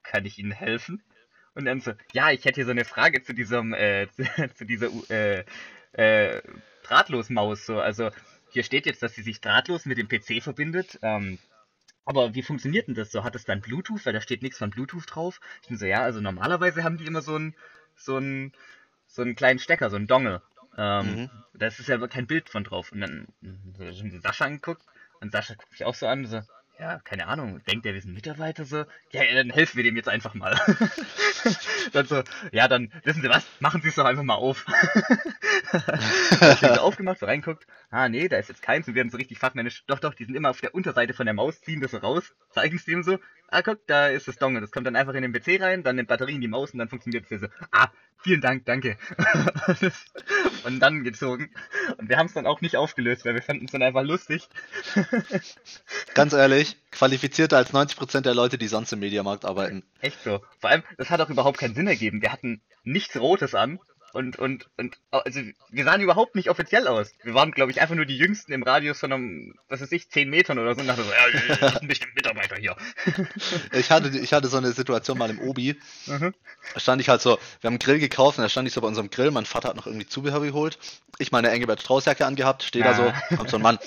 Speaker 1: kann ich Ihnen helfen? Und dann so, ja, ich hätte hier so eine Frage zu diesem, äh, zu, dieser, äh, äh, Drahtlosmaus, so, also, hier steht jetzt, dass sie sich drahtlos mit dem PC verbindet, ähm, aber wie funktioniert denn das so? Hat es dann Bluetooth? Weil da steht nichts von Bluetooth drauf. Ich bin so, ja, also normalerweise haben die immer so einen, so einen, so einen kleinen Stecker, so einen Dongle. Ähm,
Speaker 2: Mhm.
Speaker 1: Da ist ja kein Bild von drauf. Und dann so, haben sie Sascha angeguckt und Sascha guckt mich auch so an, so, ja, keine Ahnung, denkt er, wir sind Mitarbeiter so? Ja, dann helfen wir dem jetzt einfach mal. dann so, ja, dann, wissen Sie was, machen Sie es doch einfach mal auf. Ich so aufgemacht, so reinguckt, ah nee, da ist jetzt keins und werden so richtig fachmännisch, doch, doch, die sind immer auf der Unterseite von der Maus, ziehen das so raus, zeigen es dem so, ah guck, da ist das Dongle, das kommt dann einfach in den PC rein, dann in Batterie in die Maus und dann funktioniert es so, ah, vielen Dank, danke. und dann gezogen. Und wir haben es dann auch nicht aufgelöst, weil wir fanden es dann einfach lustig.
Speaker 2: Ganz ehrlich, qualifizierter als 90% der Leute, die sonst im Mediamarkt arbeiten.
Speaker 1: Echt so. Vor allem, das hat auch überhaupt keinen Sinn ergeben. Wir hatten nichts Rotes an. Und, und, und, also, wir sahen überhaupt nicht offiziell aus. Wir waren, glaube ich, einfach nur die Jüngsten im Radius von einem, was weiß ich, 10 Metern oder so. Und dachten so, ja, das sind bestimmt Mitarbeiter hier.
Speaker 2: Ich hatte, ich hatte so eine Situation mal im Obi.
Speaker 1: Mhm.
Speaker 2: Da stand ich halt so, wir haben einen Grill gekauft und da stand ich so bei unserem Grill. Mein Vater hat noch irgendwie Zubehör geholt. Ich meine Engelbert Straußjacke angehabt, stehe da so, kommt so ein Mann.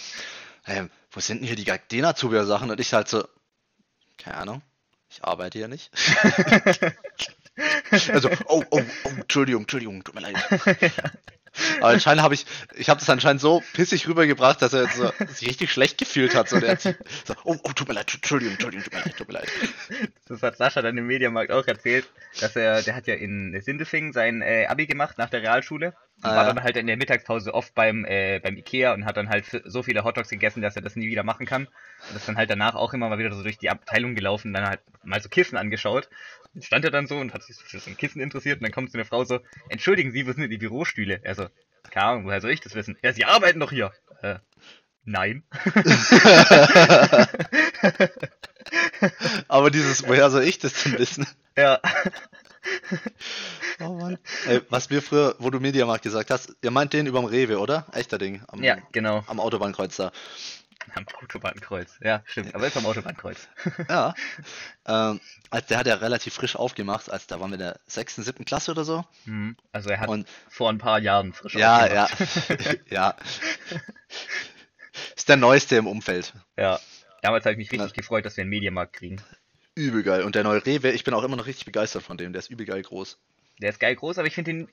Speaker 2: Hey, wo sind denn hier die Gardena-Zubehörsachen? Und ich halt so, keine Ahnung, ich arbeite hier nicht. Also, oh, oh, oh, Entschuldigung, Entschuldigung, tut mir leid. Aber anscheinend habe ich, ich habe das anscheinend so pissig rübergebracht, dass er so, sich richtig schlecht gefühlt hat. So, der hat so, oh, oh, tut mir leid, Entschuldigung, Entschuldigung, tut mir leid, tut mir leid.
Speaker 1: Das hat Sascha dann im Mediamarkt auch erzählt, dass er, der hat ja in Sindelfingen sein äh, Abi gemacht nach der Realschule. War
Speaker 2: ja.
Speaker 1: dann halt in der Mittagspause oft beim, äh, beim Ikea und hat dann halt so viele Hotdogs gegessen, dass er das nie wieder machen kann. Und ist dann halt danach auch immer mal wieder so durch die Abteilung gelaufen und dann halt mal so Kissen angeschaut. Und stand er dann so und hat sich für so ein Kissen interessiert und dann kommt so eine Frau so, entschuldigen Sie, wo sind denn die Bürostühle? Er so, keine Ahnung, woher soll ich das wissen? Ja, Sie arbeiten doch hier. Äh, nein.
Speaker 2: Aber dieses, woher soll ich das denn wissen?
Speaker 1: ja.
Speaker 2: Mann. Ey, was wir früher, wo du Mediamarkt gesagt hast, ihr meint den überm Rewe, oder? Echter Ding. Am,
Speaker 1: Ja, genau.
Speaker 2: am Autobahnkreuz da.
Speaker 1: Am Autobahnkreuz. Ja, stimmt. Aber ist am Autobahnkreuz.
Speaker 2: Ja. ähm, als der hat ja relativ frisch aufgemacht, als da waren wir in der sechsten, siebten Klasse oder so.
Speaker 1: Mhm. Also er hat
Speaker 2: Und
Speaker 1: vor ein paar Jahren frisch
Speaker 2: ja, ja,
Speaker 1: aufgemacht.
Speaker 2: ja. Ist der neueste im Umfeld.
Speaker 1: ja. Damals habe ich mich richtig
Speaker 2: Ja.
Speaker 1: gefreut, dass wir einen Mediamarkt kriegen.
Speaker 2: Übel geil. Und der neue Rewe, ich bin auch immer noch richtig begeistert von dem. Der ist übel geil groß.
Speaker 1: Der ist geil groß, aber ich finde ihn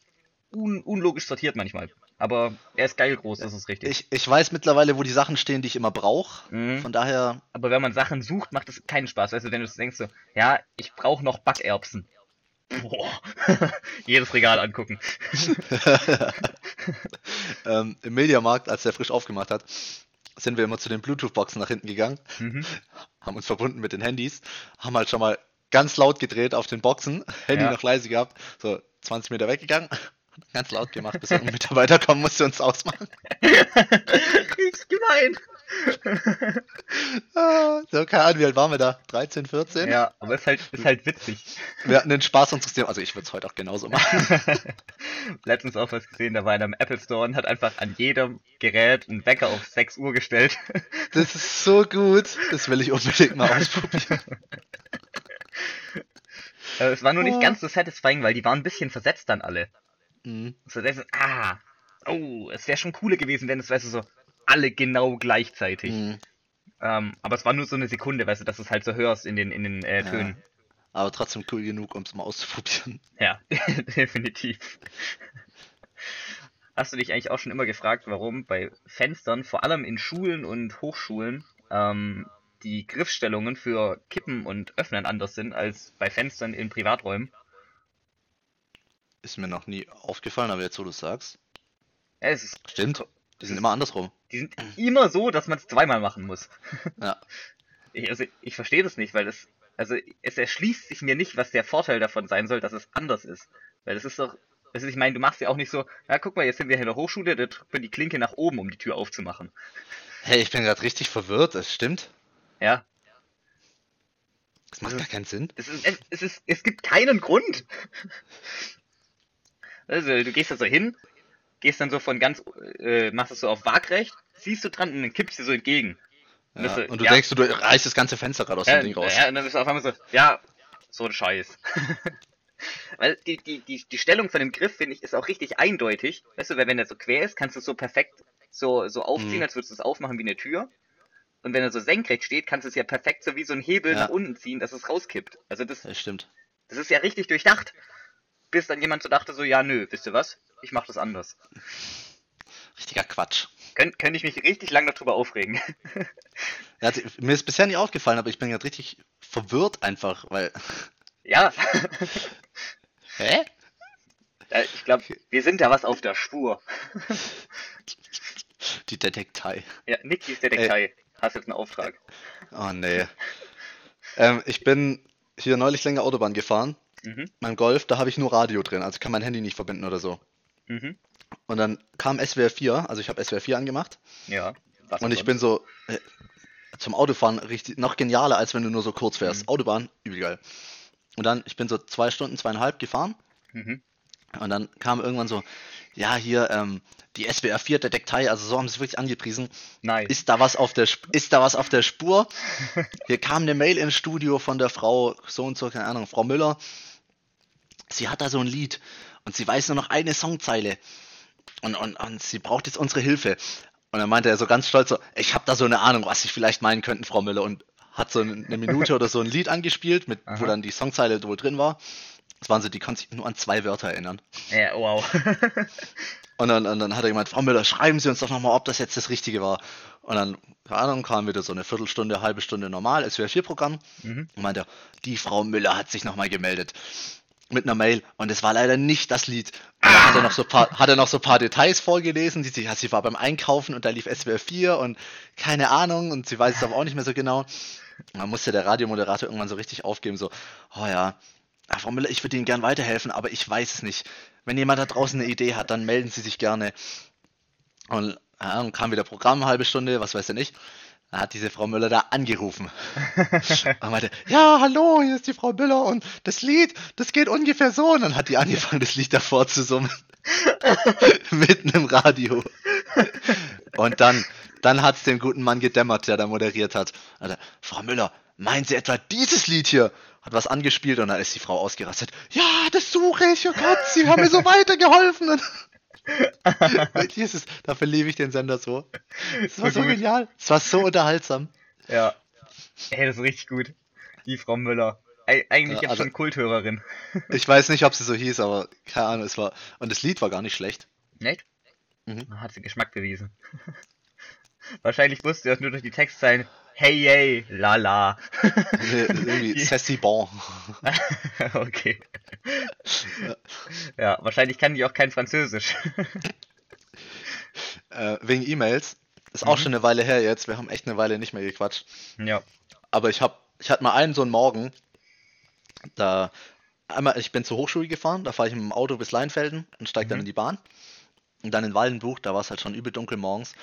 Speaker 1: un unlogisch sortiert manchmal. Aber er ist geil groß, das ist richtig.
Speaker 2: Ich, ich weiß mittlerweile, wo die Sachen stehen, die ich immer brauche.
Speaker 1: Mhm.
Speaker 2: Von daher,
Speaker 1: Aber wenn man Sachen sucht, macht es keinen Spaß. Weißt du, wenn du denkst so, ja, ich brauche noch Backerbsen. Boah. Jedes Regal angucken.
Speaker 2: ähm, im Mediamarkt, als der frisch aufgemacht hat, sind wir immer zu den Bluetooth-Boxen nach hinten gegangen,
Speaker 1: Mhm.
Speaker 2: haben uns verbunden mit den Handys, haben halt schon mal ganz laut gedreht auf den Boxen, Handy
Speaker 1: Ja.
Speaker 2: noch leise gehabt, so 20 Meter weggegangen, ganz laut gemacht, bis ein Mitarbeiter kommen musste und es ausmachen.
Speaker 1: ist gemein.
Speaker 2: Ah, so, keine Ahnung, wie alt waren wir da? 13, 14?
Speaker 1: Ja, aber ist halt, ist halt witzig.
Speaker 2: Wir hatten den Spaß unseres Systems. Also ich würde es heute auch genauso machen.
Speaker 1: Letztens auch was gesehen, da war in einem Apple Store und hat einfach an jedem Gerät einen Wecker auf 6 Uhr gestellt.
Speaker 2: Das ist so gut. Das will ich unbedingt mal ausprobieren.
Speaker 1: Äh, es war nur nicht
Speaker 2: Oh.
Speaker 1: ganz so satisfying, weil die waren ein bisschen versetzt dann alle.
Speaker 2: Mhm.
Speaker 1: So, ist, ah, oh, es wäre schon cooler gewesen, wenn es, weißt du, so alle genau gleichzeitig.
Speaker 2: Mhm.
Speaker 1: Ähm, aber es war nur so eine Sekunde, weißt du, dass du es halt so hörst in den, in den äh,
Speaker 2: Ja.
Speaker 1: Tönen.
Speaker 2: Aber trotzdem cool genug, um es mal auszuprobieren.
Speaker 1: Ja, definitiv. Hast du dich eigentlich auch schon immer gefragt, warum bei Fenstern, vor allem in Schulen und Hochschulen, ähm, die Griffstellungen für Kippen und Öffnen anders sind als bei Fenstern in Privaträumen?
Speaker 2: Ist mir noch nie aufgefallen, aber jetzt, wo du es sagst.
Speaker 1: Ja, es ist,
Speaker 2: Stimmt. Die sind immer andersrum.
Speaker 1: die sind immer so, dass man es zweimal machen muss.
Speaker 2: Ja.
Speaker 1: Ich, also, ich verstehe das nicht, weil das, also es erschließt sich mir nicht, was der Vorteil davon sein soll, dass es anders ist. Weil das ist doch, also ich meine, du machst ja auch nicht so, ja guck mal, jetzt sind wir hier in der Hochschule, da drückt man die Klinke nach oben, um die Tür aufzumachen.
Speaker 2: Hey, ich bin gerade richtig verwirrt. Das stimmt.
Speaker 1: Ja,
Speaker 2: Das macht gar keinen Sinn.
Speaker 1: es ist, es, es ist, es gibt keinen Grund. Also, du gehst da so hin, gehst dann so von ganz, äh, machst es so auf waagrecht, ziehst du dran und dann kippst du so entgegen. Und
Speaker 2: Ja.
Speaker 1: so,
Speaker 2: Und du
Speaker 1: ja,
Speaker 2: denkst, du reißt das ganze Fenster gerade aus
Speaker 1: ja,
Speaker 2: dem Ding raus.
Speaker 1: Ja, und dann bist du auf einmal so, ja, so ein Scheiß. Weil die, die, die, die Stellung von dem Griff, finde ich, ist auch richtig eindeutig. Weißt du, weil wenn er so quer ist, kannst du es so perfekt so, so aufziehen,
Speaker 2: Mhm.
Speaker 1: als würdest du es aufmachen wie eine Tür. Und wenn er so senkrecht steht, kannst du es ja perfekt so wie so ein Hebel
Speaker 2: Ja.
Speaker 1: nach unten ziehen, dass es rauskippt. Also das,
Speaker 2: Das stimmt.
Speaker 1: das ist ja richtig durchdacht. Bis dann jemand so dachte, so, ja, nö, wisst ihr was? Ich mach das anders.
Speaker 2: Richtiger Quatsch.
Speaker 1: Könnt, könnte ich mich richtig lang darüber aufregen.
Speaker 2: Ja, mir ist bisher nicht aufgefallen, aber ich bin gerade richtig verwirrt einfach, weil.
Speaker 1: ja,
Speaker 2: Hä?
Speaker 1: äh, ich glaube, wir sind da was auf der Spur.
Speaker 2: Die Detektei.
Speaker 1: Ja, Nick, ist Detektei. Hast jetzt einen Auftrag.
Speaker 2: Oh nee. ähm, ich bin hier neulich länger Autobahn gefahren.
Speaker 1: Mhm,
Speaker 2: Mein Golf, da habe ich nur Radio drin, also kann mein Handy nicht verbinden oder so.
Speaker 1: mhm,
Speaker 2: Und dann kam SWR 4, also ich habe SWR 4 angemacht.
Speaker 1: ja.
Speaker 2: Und ich bin so äh, zum Autofahren richtig noch genialer, als wenn du nur so kurz fährst.
Speaker 1: Mhm.
Speaker 2: Autobahn, übel geil. Und dann, ich bin so zwei Stunden, zweieinhalb gefahren.
Speaker 1: Mhm.
Speaker 2: Und dann kam irgendwann so, ja, hier, ähm, die SWR 4 Detektei, also so haben sie es wirklich angepriesen.
Speaker 1: Nice.
Speaker 2: Ist da was auf der ist da was auf der Spur? Hier kam eine Mail ins Studio von der Frau, so und so, keine Ahnung, Frau Müller. Sie hat da so ein Lied und sie weiß nur noch eine Songzeile. Und, und, und sie braucht jetzt unsere Hilfe. Und dann meinte er so ganz stolz so, ich habe da so eine Ahnung, was Sie vielleicht meinen könnten, Frau Müller. Und hat so eine Minute oder so ein Lied angespielt, mit, wo dann die Songzeile wohl drin war. Das waren so, die konnte sich nur an zwei Wörter erinnern.
Speaker 1: Ja, wow.
Speaker 2: Und dann, und dann hat er gemeint, Frau Müller, schreiben Sie uns doch nochmal, ob das jetzt das Richtige war. Und dann, keine Ahnung, kam wieder so eine Viertelstunde, halbe Stunde normal, SWR4-Programm.
Speaker 1: mhm.
Speaker 2: Und meinte, die Frau Müller hat sich nochmal gemeldet. Mit einer Mail. Und es war leider nicht das Lied. Und dann hat er noch so ein paar, hat er noch so paar Details vorgelesen. Die, sie, sie war beim Einkaufen und da lief SWR 4 und keine Ahnung. Und sie weiß es aber auch nicht mehr so genau. Und dann musste der Radiomoderator irgendwann so richtig aufgeben, so, oh ja, ah, Frau Müller, ich würde Ihnen gern weiterhelfen, aber ich weiß es nicht. Wenn jemand da draußen eine Idee hat, dann melden Sie sich gerne. Und Ahnung, kam wieder Programm, halbe Stunde, was weiß ich nicht. Da hat diese Frau Müller da angerufen. Und meinte, ja, hallo, hier ist die Frau Müller und das Lied, das geht ungefähr so. Und dann hat die angefangen, das Lied davor zu summen. Mitten im Radio. Und dann, dann hat es dem guten Mann gedämmert, der da moderiert hat. Also, Frau Müller, meinen Sie etwa dieses Lied hier? Hat was angespielt und dann ist die Frau ausgerastet. Ja, das suche ich, oh Gott, Sie haben mir so weitergeholfen. Und Jesus, dafür liebe ich den Sender so. Es war
Speaker 1: So
Speaker 2: genial. Es war so unterhaltsam.
Speaker 1: Ja. Ey, das ist richtig gut. Die Frau Müller. Ei- eigentlich
Speaker 2: Ja,
Speaker 1: jetzt
Speaker 2: also-
Speaker 1: schon Kulthörerin.
Speaker 2: Ich weiß nicht, ob sie so hieß, aber keine Ahnung, es war. Und das Lied war gar nicht schlecht.
Speaker 1: Echt?
Speaker 2: Mhm.
Speaker 1: Hat sie Geschmack bewiesen. Wahrscheinlich wusste er es nur durch die Textzeilen. Hey, yay, lala.
Speaker 2: Irgendwie
Speaker 1: Die-
Speaker 2: Sassy Bon.
Speaker 1: okay. Ja, wahrscheinlich kann die auch kein Französisch.
Speaker 2: Äh, wegen E-Mails. Ist auch
Speaker 1: Mhm.
Speaker 2: schon eine Weile her jetzt. Wir haben echt eine Weile nicht mehr gequatscht.
Speaker 1: ja.
Speaker 2: Aber ich hab, ich hatte mal einen so einen Morgen. Da einmal, ich bin zur Hochschule gefahren, da fahre ich mit dem Auto bis Leinfelden und steige dann
Speaker 1: Mhm.
Speaker 2: in die Bahn. Und dann in Waldenbuch, da war es halt schon übel dunkel morgens.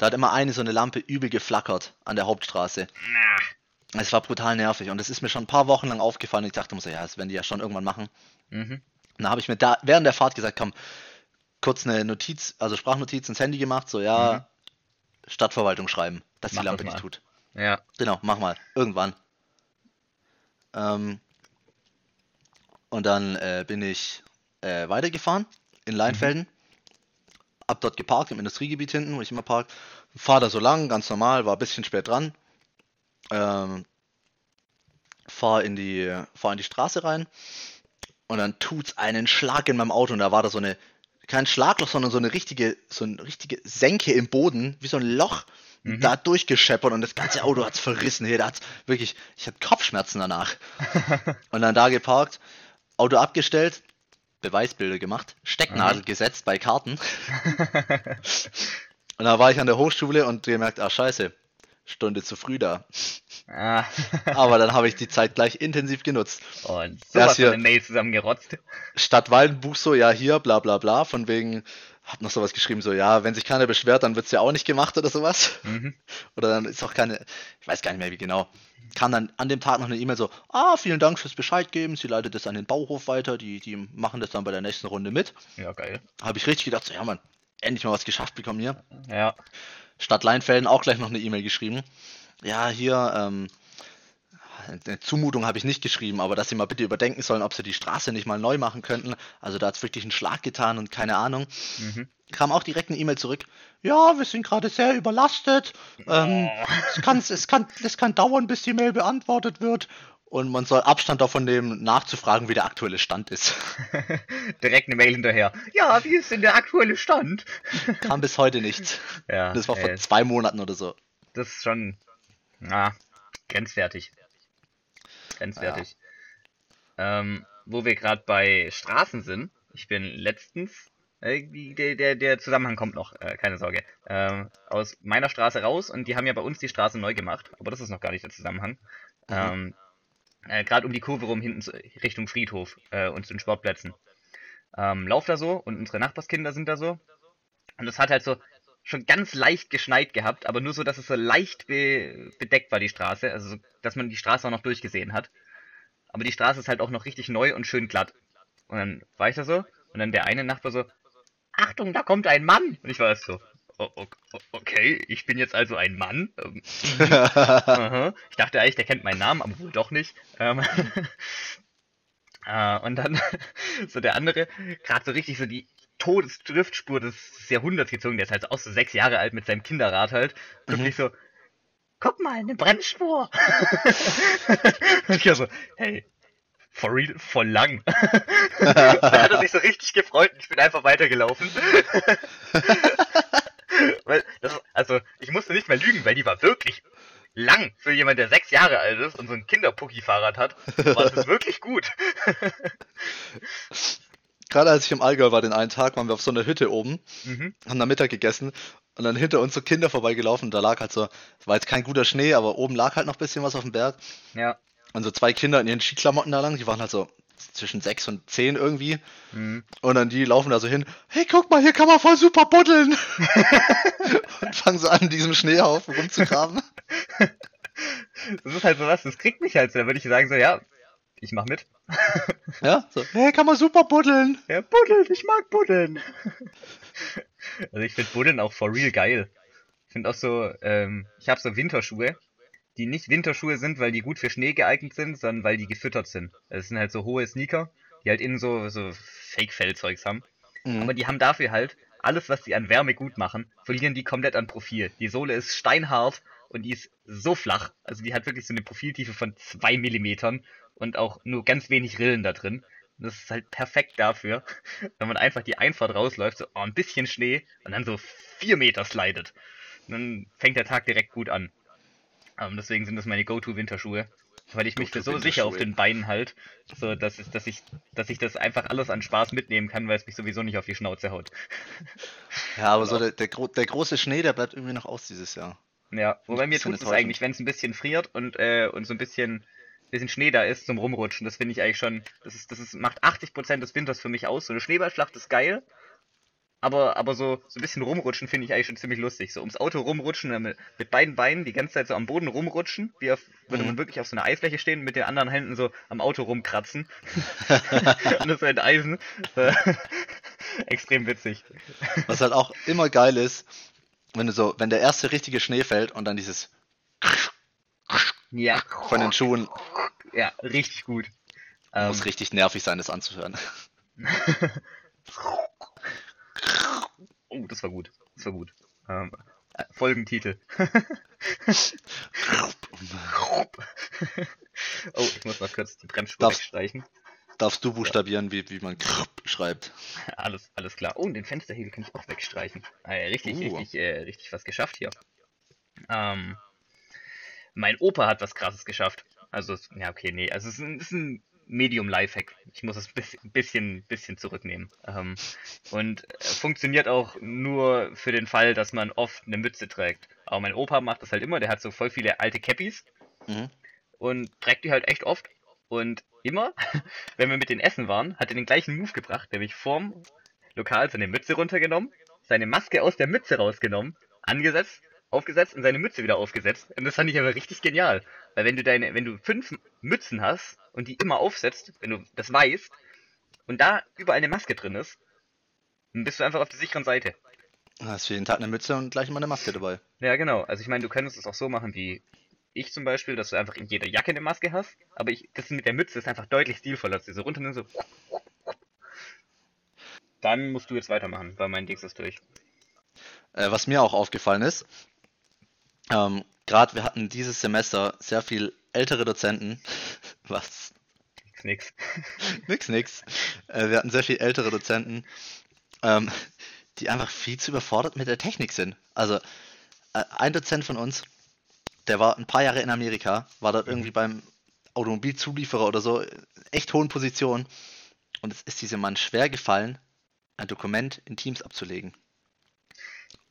Speaker 2: Da hat immer eine so eine Lampe übel geflackert an der Hauptstraße. Es war brutal nervig und es ist mir schon ein paar Wochen lang aufgefallen. Ich dachte mir so, ja, das werden die ja schon irgendwann machen.
Speaker 1: Mhm.
Speaker 2: Und da habe ich mir da während der Fahrt gesagt, komm, kurz eine Notiz, also Sprachnotiz ins Handy gemacht, so ja, Stadtverwaltung schreiben, dass
Speaker 1: Mhm. Mach
Speaker 2: die Lampe nicht tut.
Speaker 1: Ja.
Speaker 2: Genau, mach mal, irgendwann. Ähm, und dann äh, bin ich äh, weitergefahren in Leinfelden, hab dort geparkt im Industriegebiet hinten, wo ich immer park, fahr da so lang, ganz normal, war ein bisschen spät dran, ähm, fahr in die, fahr in die Straße rein und dann tut's einen Schlag in meinem Auto und da war da so eine, kein Schlagloch, sondern so eine richtige, so eine richtige Senke im Boden, wie so ein Loch,
Speaker 1: Mhm.
Speaker 2: da durchgescheppert und das ganze Auto hat's verrissen. Hey, da hat's wirklich, ich hatte Kopfschmerzen danach. Und dann da geparkt, Auto abgestellt, Beweisbilder gemacht, Stecknadel gesetzt bei Karten. Und da war ich an der Hochschule und gemerkt, ah scheiße, Stunde zu früh da.
Speaker 1: ah.
Speaker 2: Aber dann habe ich die Zeit gleich intensiv genutzt.
Speaker 1: Und sowas
Speaker 2: hier-
Speaker 1: von eine Mail zusammengerotzt.
Speaker 2: Stadt Waldenbuch so, ja hier, bla bla bla, von wegen, hab noch sowas geschrieben, so, ja, wenn sich keiner beschwert, dann wird's ja auch nicht gemacht oder sowas.
Speaker 1: Mhm.
Speaker 2: Oder dann ist auch keine, ich weiß gar nicht mehr wie genau. Kam dann an dem Tag noch eine E-Mail so, ah, vielen Dank fürs Bescheid geben, sie leitet das an den Bauhof weiter, die, die machen das dann bei der nächsten Runde mit.
Speaker 1: Ja, geil.
Speaker 2: Habe ich richtig gedacht, so, ja man, endlich mal was geschafft bekommen hier.
Speaker 1: Ja.
Speaker 2: Stadt Leinfelden auch gleich noch eine E-Mail geschrieben. Ja, hier, ähm, eine Zumutung habe ich nicht geschrieben, aber dass sie mal bitte überdenken sollen, ob sie die Straße nicht mal neu machen könnten. Also da hat es wirklich einen Schlag getan und keine Ahnung.
Speaker 1: Mhm.
Speaker 2: Kam auch direkt eine E-Mail zurück. Ja, wir sind gerade sehr überlastet. Ähm,
Speaker 1: Oh.
Speaker 2: es, kann, es, kann, es kann dauern, bis die Mail beantwortet wird. Und man soll Abstand davon nehmen, nachzufragen, wie der aktuelle Stand ist.
Speaker 1: Direkt eine Mail hinterher. Ja, wie ist denn der aktuelle Stand?
Speaker 2: Kam bis heute nichts.
Speaker 1: Ja,
Speaker 2: Das war vor
Speaker 1: ey,
Speaker 2: zwei Monaten oder so.
Speaker 1: das ist schon, na, grenzwertig. Grenzwertig. Ähm, wo wir gerade bei Straßen sind, ich bin letztens, äh, der, der, der Zusammenhang kommt noch, äh, keine Sorge, ähm, aus meiner Straße raus und die haben ja bei uns die Straße neu gemacht, aber das ist noch gar nicht der Zusammenhang.
Speaker 2: Mhm.
Speaker 1: Ähm, äh, gerade um die Kurve rum hinten zu, Richtung Friedhof äh, und zu den Sportplätzen. Ähm, lauf da so und unsere Nachbarskinder sind da so. Und es hat halt so schon ganz leicht geschneit gehabt, aber nur so, dass es so leicht be bedeckt war, die Straße. Also, so, dass man die Straße auch noch durchgesehen hat. Aber die Straße ist halt auch noch richtig neu und schön glatt. Und dann war ich da so und dann der eine Nachbar so, Achtung, da kommt ein Mann. Und ich war erst so, "O- o- o- okay, ich bin jetzt also ein Mann. Ähm. Ich dachte eigentlich, der kennt meinen Namen, aber wohl doch nicht. Ähm, äh, und dann so der andere, gerade so richtig so die Todesdriftspur des Jahrhunderts gezogen, der ist halt auch so sechs Jahre alt mit seinem Kinderrad halt. Und
Speaker 2: Mhm.
Speaker 1: ich so, guck mal, eine Bremsspur. und ich so, hey, for real, voll lang. da hat er sich so richtig gefreut und ich bin einfach weitergelaufen. weil, das, also, ich musste nicht mehr lügen, weil die war wirklich lang für jemand, der sechs Jahre alt ist und so ein Kinderpucki-Fahrrad hat. War das wirklich gut.
Speaker 2: Gerade als ich im Allgäu war, den einen Tag, waren wir auf so einer Hütte oben,
Speaker 1: Mhm.
Speaker 2: haben da Mittag gegessen und dann hinter uns so Kinder vorbeigelaufen da lag halt so, es war jetzt kein guter Schnee, aber oben lag halt noch ein bisschen was auf dem Berg
Speaker 1: Ja.
Speaker 2: und so zwei Kinder in ihren Skiklamotten da lang, die waren halt so zwischen sechs und zehn irgendwie
Speaker 1: Mhm.
Speaker 2: und dann die laufen da so hin, hey guck mal, hier kann man voll super buddeln und fangen so an, diesem Schneehaufen rumzugraben.
Speaker 1: Das ist halt so was, das kriegt mich halt so. Da würde ich sagen so, ja, ich mach mit.
Speaker 2: Ja, so, hey, kann man super buddeln.
Speaker 1: Ja, buddeln, ich mag buddeln. also ich finde Buddeln auch for real geil. Ich finde auch so, ähm, ich habe so Winterschuhe, die nicht Winterschuhe sind, weil die gut für Schnee geeignet sind, sondern weil die gefüttert sind. Das sind halt so hohe Sneaker, die halt innen so, so Fake-Fell-Zeugs haben.
Speaker 2: Mhm.
Speaker 1: Aber die haben dafür halt alles, was sie an Wärme gut machen, verlieren die komplett an Profil. Die Sohle ist steinhart und die ist so flach. Also die hat wirklich so eine Profiltiefe von zwei Millimetern und auch nur ganz wenig Rillen da drin. Und das ist halt perfekt dafür, wenn man einfach die Einfahrt rausläuft, so oh, ein bisschen Schnee und dann so vier Meter slidet. Und dann fängt der Tag direkt gut an. Ähm, deswegen sind das meine Go-To-Winterschuhe. Weil ich mich für so sicher auf den Beinen halt, so dass ich, dass ich, dass ich das einfach alles an Spaß mitnehmen kann, weil es mich sowieso nicht auf die Schnauze haut.
Speaker 2: Ja, aber so der, der, gro der große Schnee, der bleibt irgendwie noch aus dieses Jahr.
Speaker 1: Ja, wobei mir tut es eigentlich, wenn es ein bisschen friert und, äh, und so ein bisschen, bisschen Schnee da ist zum Rumrutschen. Das finde ich eigentlich schon, das ist, das ist, macht 80% des Winters für mich aus. So eine Schneeballschlacht ist geil, aber, aber so, so ein bisschen rumrutschen finde ich eigentlich schon ziemlich lustig. So ums Auto rumrutschen, mit, mit beiden Beinen die ganze Zeit so am Boden rumrutschen, wie auf, würde
Speaker 2: Mhm.
Speaker 1: man wirklich auf so einer Eisfläche stehen, mit den anderen Händen so am Auto rumkratzen. und das halt Eisen. Äh, Extrem witzig.
Speaker 2: Was halt auch immer geil ist, wenn du so, wenn der erste richtige Schnee fällt und dann dieses
Speaker 1: Ja,
Speaker 2: von den Schuhen
Speaker 1: ja, richtig gut. Ähm,
Speaker 2: muss richtig nervig sein, das anzuhören.
Speaker 1: oh, das war gut. Das war gut. Ähm, äh, Folgentitel. oh, ich muss mal kurz die Bremsspur wegstreichen.
Speaker 2: Darfst du buchstabieren, wie, wie man schreibt?
Speaker 1: Alles, alles klar. Oh, und den Fensterhebel kann ich auch wegstreichen. Ja, richtig,
Speaker 2: Uh.
Speaker 1: richtig, äh, richtig was geschafft hier. Ähm, mein Opa hat was krasses geschafft. Also, ja, okay, nee. Also, es ist ein, ist ein Medium-Lifehack. Ich muss es ein bisschen, bisschen, bisschen zurücknehmen. Ähm, und äh, funktioniert auch nur für den Fall, dass man oft eine Mütze trägt. Aber mein Opa macht das halt immer. Der hat so voll viele alte Cappies
Speaker 2: Mhm.
Speaker 1: und trägt die halt echt oft. Und immer, wenn wir mit den Essen waren, hat er den gleichen Move gebracht, nämlich vorm Lokal seine Mütze runtergenommen, seine Maske aus der Mütze rausgenommen, angesetzt, aufgesetzt und seine Mütze wieder aufgesetzt. Und das fand ich aber richtig genial. Weil wenn du deine, wenn du fünf Mützen hast und die immer aufsetzt, wenn du das weißt, und da überall eine Maske drin ist, dann bist du einfach auf der sicheren Seite.
Speaker 2: Hast für jeden Tag eine Mütze und gleich mal eine Maske dabei.
Speaker 1: Ja, genau. Also ich meine, du könntest es auch so machen wie ich zum Beispiel, dass du einfach in jeder Jacke eine Maske hast, aber ich, das mit der Mütze ist einfach deutlich stilvoller, dass du so runternimmst, so. Dann musst du jetzt weitermachen, weil mein Dings ist durch.
Speaker 2: Äh, was mir auch aufgefallen ist, ähm, gerade wir hatten dieses Semester sehr viel ältere Dozenten, was
Speaker 1: Nix, nix.
Speaker 2: nix, nix, äh, wir hatten sehr viel ältere Dozenten, ähm, die einfach viel zu überfordert mit der Technik sind. Also äh, ein Dozent von uns, der war ein paar Jahre in Amerika, war dort irgendwie beim Automobilzulieferer oder so, echt hohen Position und es ist diesem Mann schwer gefallen, ein Dokument in Teams abzulegen.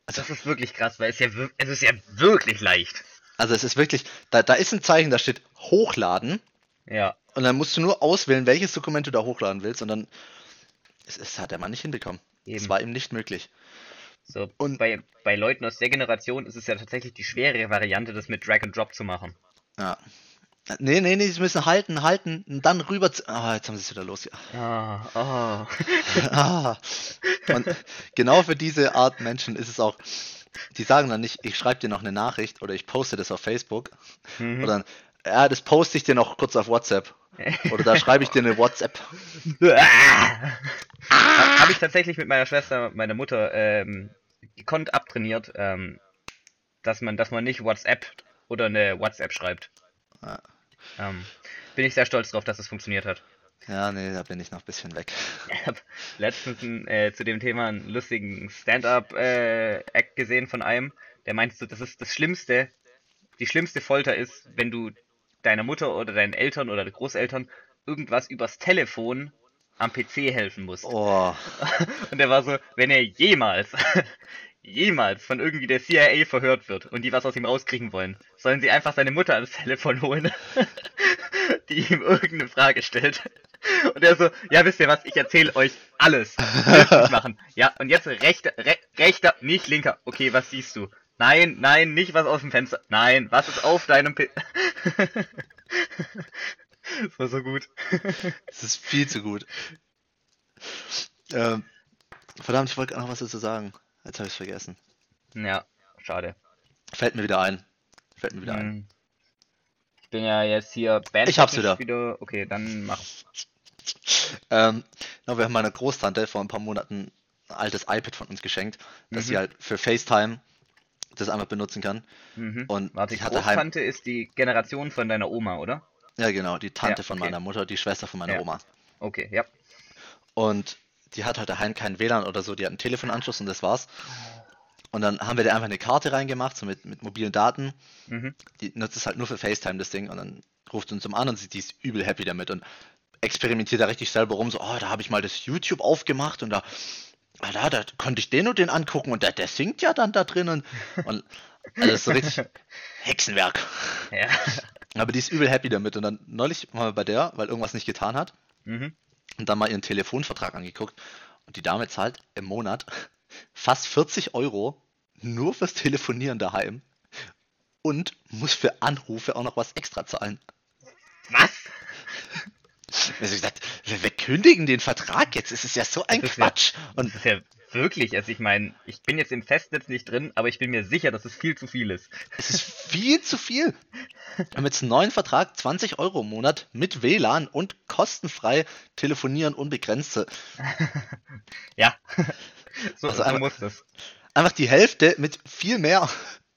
Speaker 1: Das ist wirklich krass, weil es ja, es ist ja wirklich leicht.
Speaker 2: Also es ist wirklich, da, da ist ein Zeichen, da steht hochladen
Speaker 1: Ja,
Speaker 2: und dann musst du nur auswählen, welches Dokument du da hochladen willst und dann, es, es hat der Mann nicht hinbekommen.
Speaker 1: eben.
Speaker 2: Es war ihm nicht möglich.
Speaker 1: So,
Speaker 2: Und-
Speaker 1: bei, bei Leuten aus der Generation ist es ja tatsächlich die schwere Variante, das mit Drag and Drop zu machen.
Speaker 2: Ja. Nee, nee, nee, sie müssen halten, halten und dann rüber. zu- Ah, jetzt haben sie es wieder los.
Speaker 1: Ah, ah.
Speaker 2: ah. Und genau für diese Art Menschen ist es auch, die sagen dann nicht, ich schreibe dir noch eine Nachricht oder ich poste das auf Facebook
Speaker 1: Mhm.
Speaker 2: oder ja, das poste ich dir noch kurz auf WhatsApp oder da schreibe ich dir eine WhatsApp.
Speaker 1: Habe ich tatsächlich mit meiner Schwester, meiner Mutter, ähm, gekonnt abtrainiert, ähm, dass man, dass man nicht WhatsApp oder eine WhatsApp schreibt.
Speaker 2: Ja.
Speaker 1: Ähm, bin ich sehr stolz drauf, dass es funktioniert hat.
Speaker 2: Ja, nee, da bin ich noch ein bisschen weg.
Speaker 1: Ich habe letztens äh, zu dem Thema einen lustigen Stand-up-Act gesehen von einem, der meinte so, das ist das Schlimmste, die schlimmste Folter ist, wenn du deiner Mutter oder deinen Eltern oder Großeltern irgendwas übers Telefon am PC helfen musst.
Speaker 2: Oh,
Speaker 1: Und der war so, wenn er jemals, jemals von irgendwie der CIA verhört wird und die was aus ihm rauskriegen wollen, sollen sie einfach seine Mutter ans Telefon holen, die ihm irgendeine Frage stellt. Und er so, ja, wisst ihr was, ich erzähle euch alles. Machen. Ja, und jetzt rechter, re, rechter, nicht linker. Okay, was siehst du? Nein, nein, nicht was aus dem Fenster. Nein, was ist auf deinem P Das war so gut.
Speaker 2: das ist viel zu gut. Ähm, verdammt, ich wollte noch was dazu sagen. Jetzt habe ich es vergessen.
Speaker 1: Ja, schade.
Speaker 2: Fällt mir wieder ein. Fällt mir wieder ein.
Speaker 1: Hm. Ich bin ja jetzt hier Band.
Speaker 2: Ich hab's wieder.
Speaker 1: Okay, dann mach.
Speaker 2: Ähm, wir haben meiner Großtante vor ein paar Monaten ein altes iPad von uns geschenkt, dass
Speaker 1: Mhm.
Speaker 2: sie halt für FaceTime das einfach benutzen kann.
Speaker 1: Mhm.
Speaker 2: Und
Speaker 1: Warte,
Speaker 2: die hatte heim.
Speaker 1: Großtante ist die Generation von deiner Oma, oder?
Speaker 2: Ja, genau, die Tante
Speaker 1: Ja,
Speaker 2: von
Speaker 1: okay.
Speaker 2: meiner Mutter, die Schwester von meiner
Speaker 1: Ja.
Speaker 2: Oma.
Speaker 1: Okay, ja.
Speaker 2: Und die hat halt daheim kein WLAN oder so, die hat einen Telefonanschluss und das war's. Und dann haben wir da einfach eine Karte reingemacht, so mit, mit mobilen Daten.
Speaker 1: Mhm.
Speaker 2: Die nutzt es halt nur für FaceTime, das Ding. Und dann ruft uns zum an und sie die ist übel happy damit und experimentiert da richtig selber rum. So, oh, da habe ich mal das YouTube aufgemacht und da, ah, da, da konnte ich den und den angucken und der, der singt ja dann da drinnen. Und also das ist so richtig Hexenwerk.
Speaker 1: Ja.
Speaker 2: Aber die ist übel happy damit. Und dann neulich waren wir bei der, weil irgendwas nicht getan hat,
Speaker 1: Mhm.
Speaker 2: und dann mal ihren Telefonvertrag angeguckt. Und die Dame zahlt im Monat fast 40 Euro nur fürs Telefonieren daheim und muss für Anrufe auch noch was extra zahlen.
Speaker 1: Was?
Speaker 2: Also ich gesagt, wir, wir kündigen den Vertrag jetzt. Es ist ja so ein
Speaker 1: ja-
Speaker 2: Quatsch. Und
Speaker 1: Das ist ja wirklich, also ich meine, ich bin jetzt im Festnetz nicht drin, aber ich bin mir sicher, dass es viel zu viel ist.
Speaker 2: es ist viel zu viel. Wir haben jetzt einen neuen Vertrag, 20 Euro im Monat mit WLAN und kostenfrei telefonieren unbegrenzt.
Speaker 1: Ja. so,
Speaker 2: Also
Speaker 1: so
Speaker 2: einmal-
Speaker 1: muss das.
Speaker 2: Einfach die Hälfte mit viel mehr.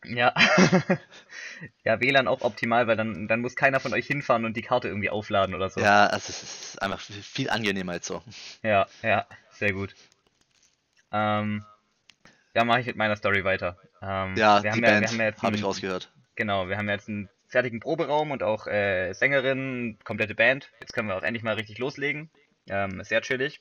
Speaker 1: Ja. ja, WLAN auch optimal, weil dann, dann muss keiner von euch hinfahren und die Karte irgendwie aufladen oder so.
Speaker 2: Ja, also es ist einfach viel angenehmer als so.
Speaker 1: Ja, ja, sehr gut. Ähm, ja, mache ich mit meiner Story weiter. Ähm,
Speaker 2: Ja,
Speaker 1: wir
Speaker 2: die
Speaker 1: haben ja, wir
Speaker 2: Band
Speaker 1: ja jetzt
Speaker 2: habe ich rausgehört.
Speaker 1: Genau, wir haben jetzt einen fertigen Proberaum und auch äh, Sängerin, komplette Band. Jetzt können wir auch endlich mal richtig loslegen. Ähm, sehr chillig.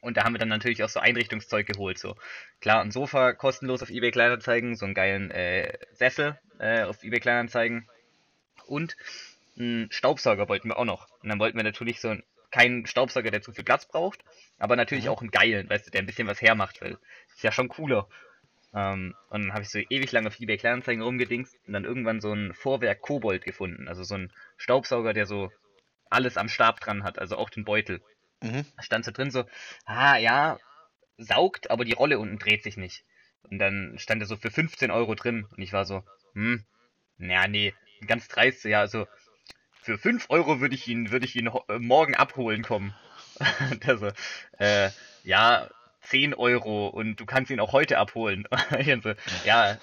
Speaker 1: Und da haben wir dann natürlich auch so Einrichtungszeug geholt. So klar, ein Sofa kostenlos auf eBay Kleinanzeigen, so einen geilen äh, Sessel äh, auf eBay Kleinanzeigen und einen Staubsauger wollten wir auch noch. Und dann wollten wir natürlich so einen, keinen Staubsauger, der zu viel Platz braucht, aber natürlich
Speaker 2: Mhm.
Speaker 1: auch einen geilen, weißt du, der ein bisschen was hermacht, weil ist ja schon cooler. Ähm, und dann habe ich so ewig lang auf eBay Kleinanzeigen rumgedingst und dann irgendwann so ein Vorwerk Kobold gefunden. Also so ein Staubsauger, der so alles am Stab dran hat, also auch den Beutel.
Speaker 2: Mhm.
Speaker 1: Da stand so drin so, ah ja, saugt, aber die Rolle unten dreht sich nicht. Und dann stand er so für 15 Euro drin und ich war so, hm, naja, nee, ganz dreist, ja, also für 5 Euro würde ich ihn, würde ich ihn äh, morgen abholen kommen. Und er so, äh, ja, 10 Euro und du kannst ihn auch heute abholen. So, ja,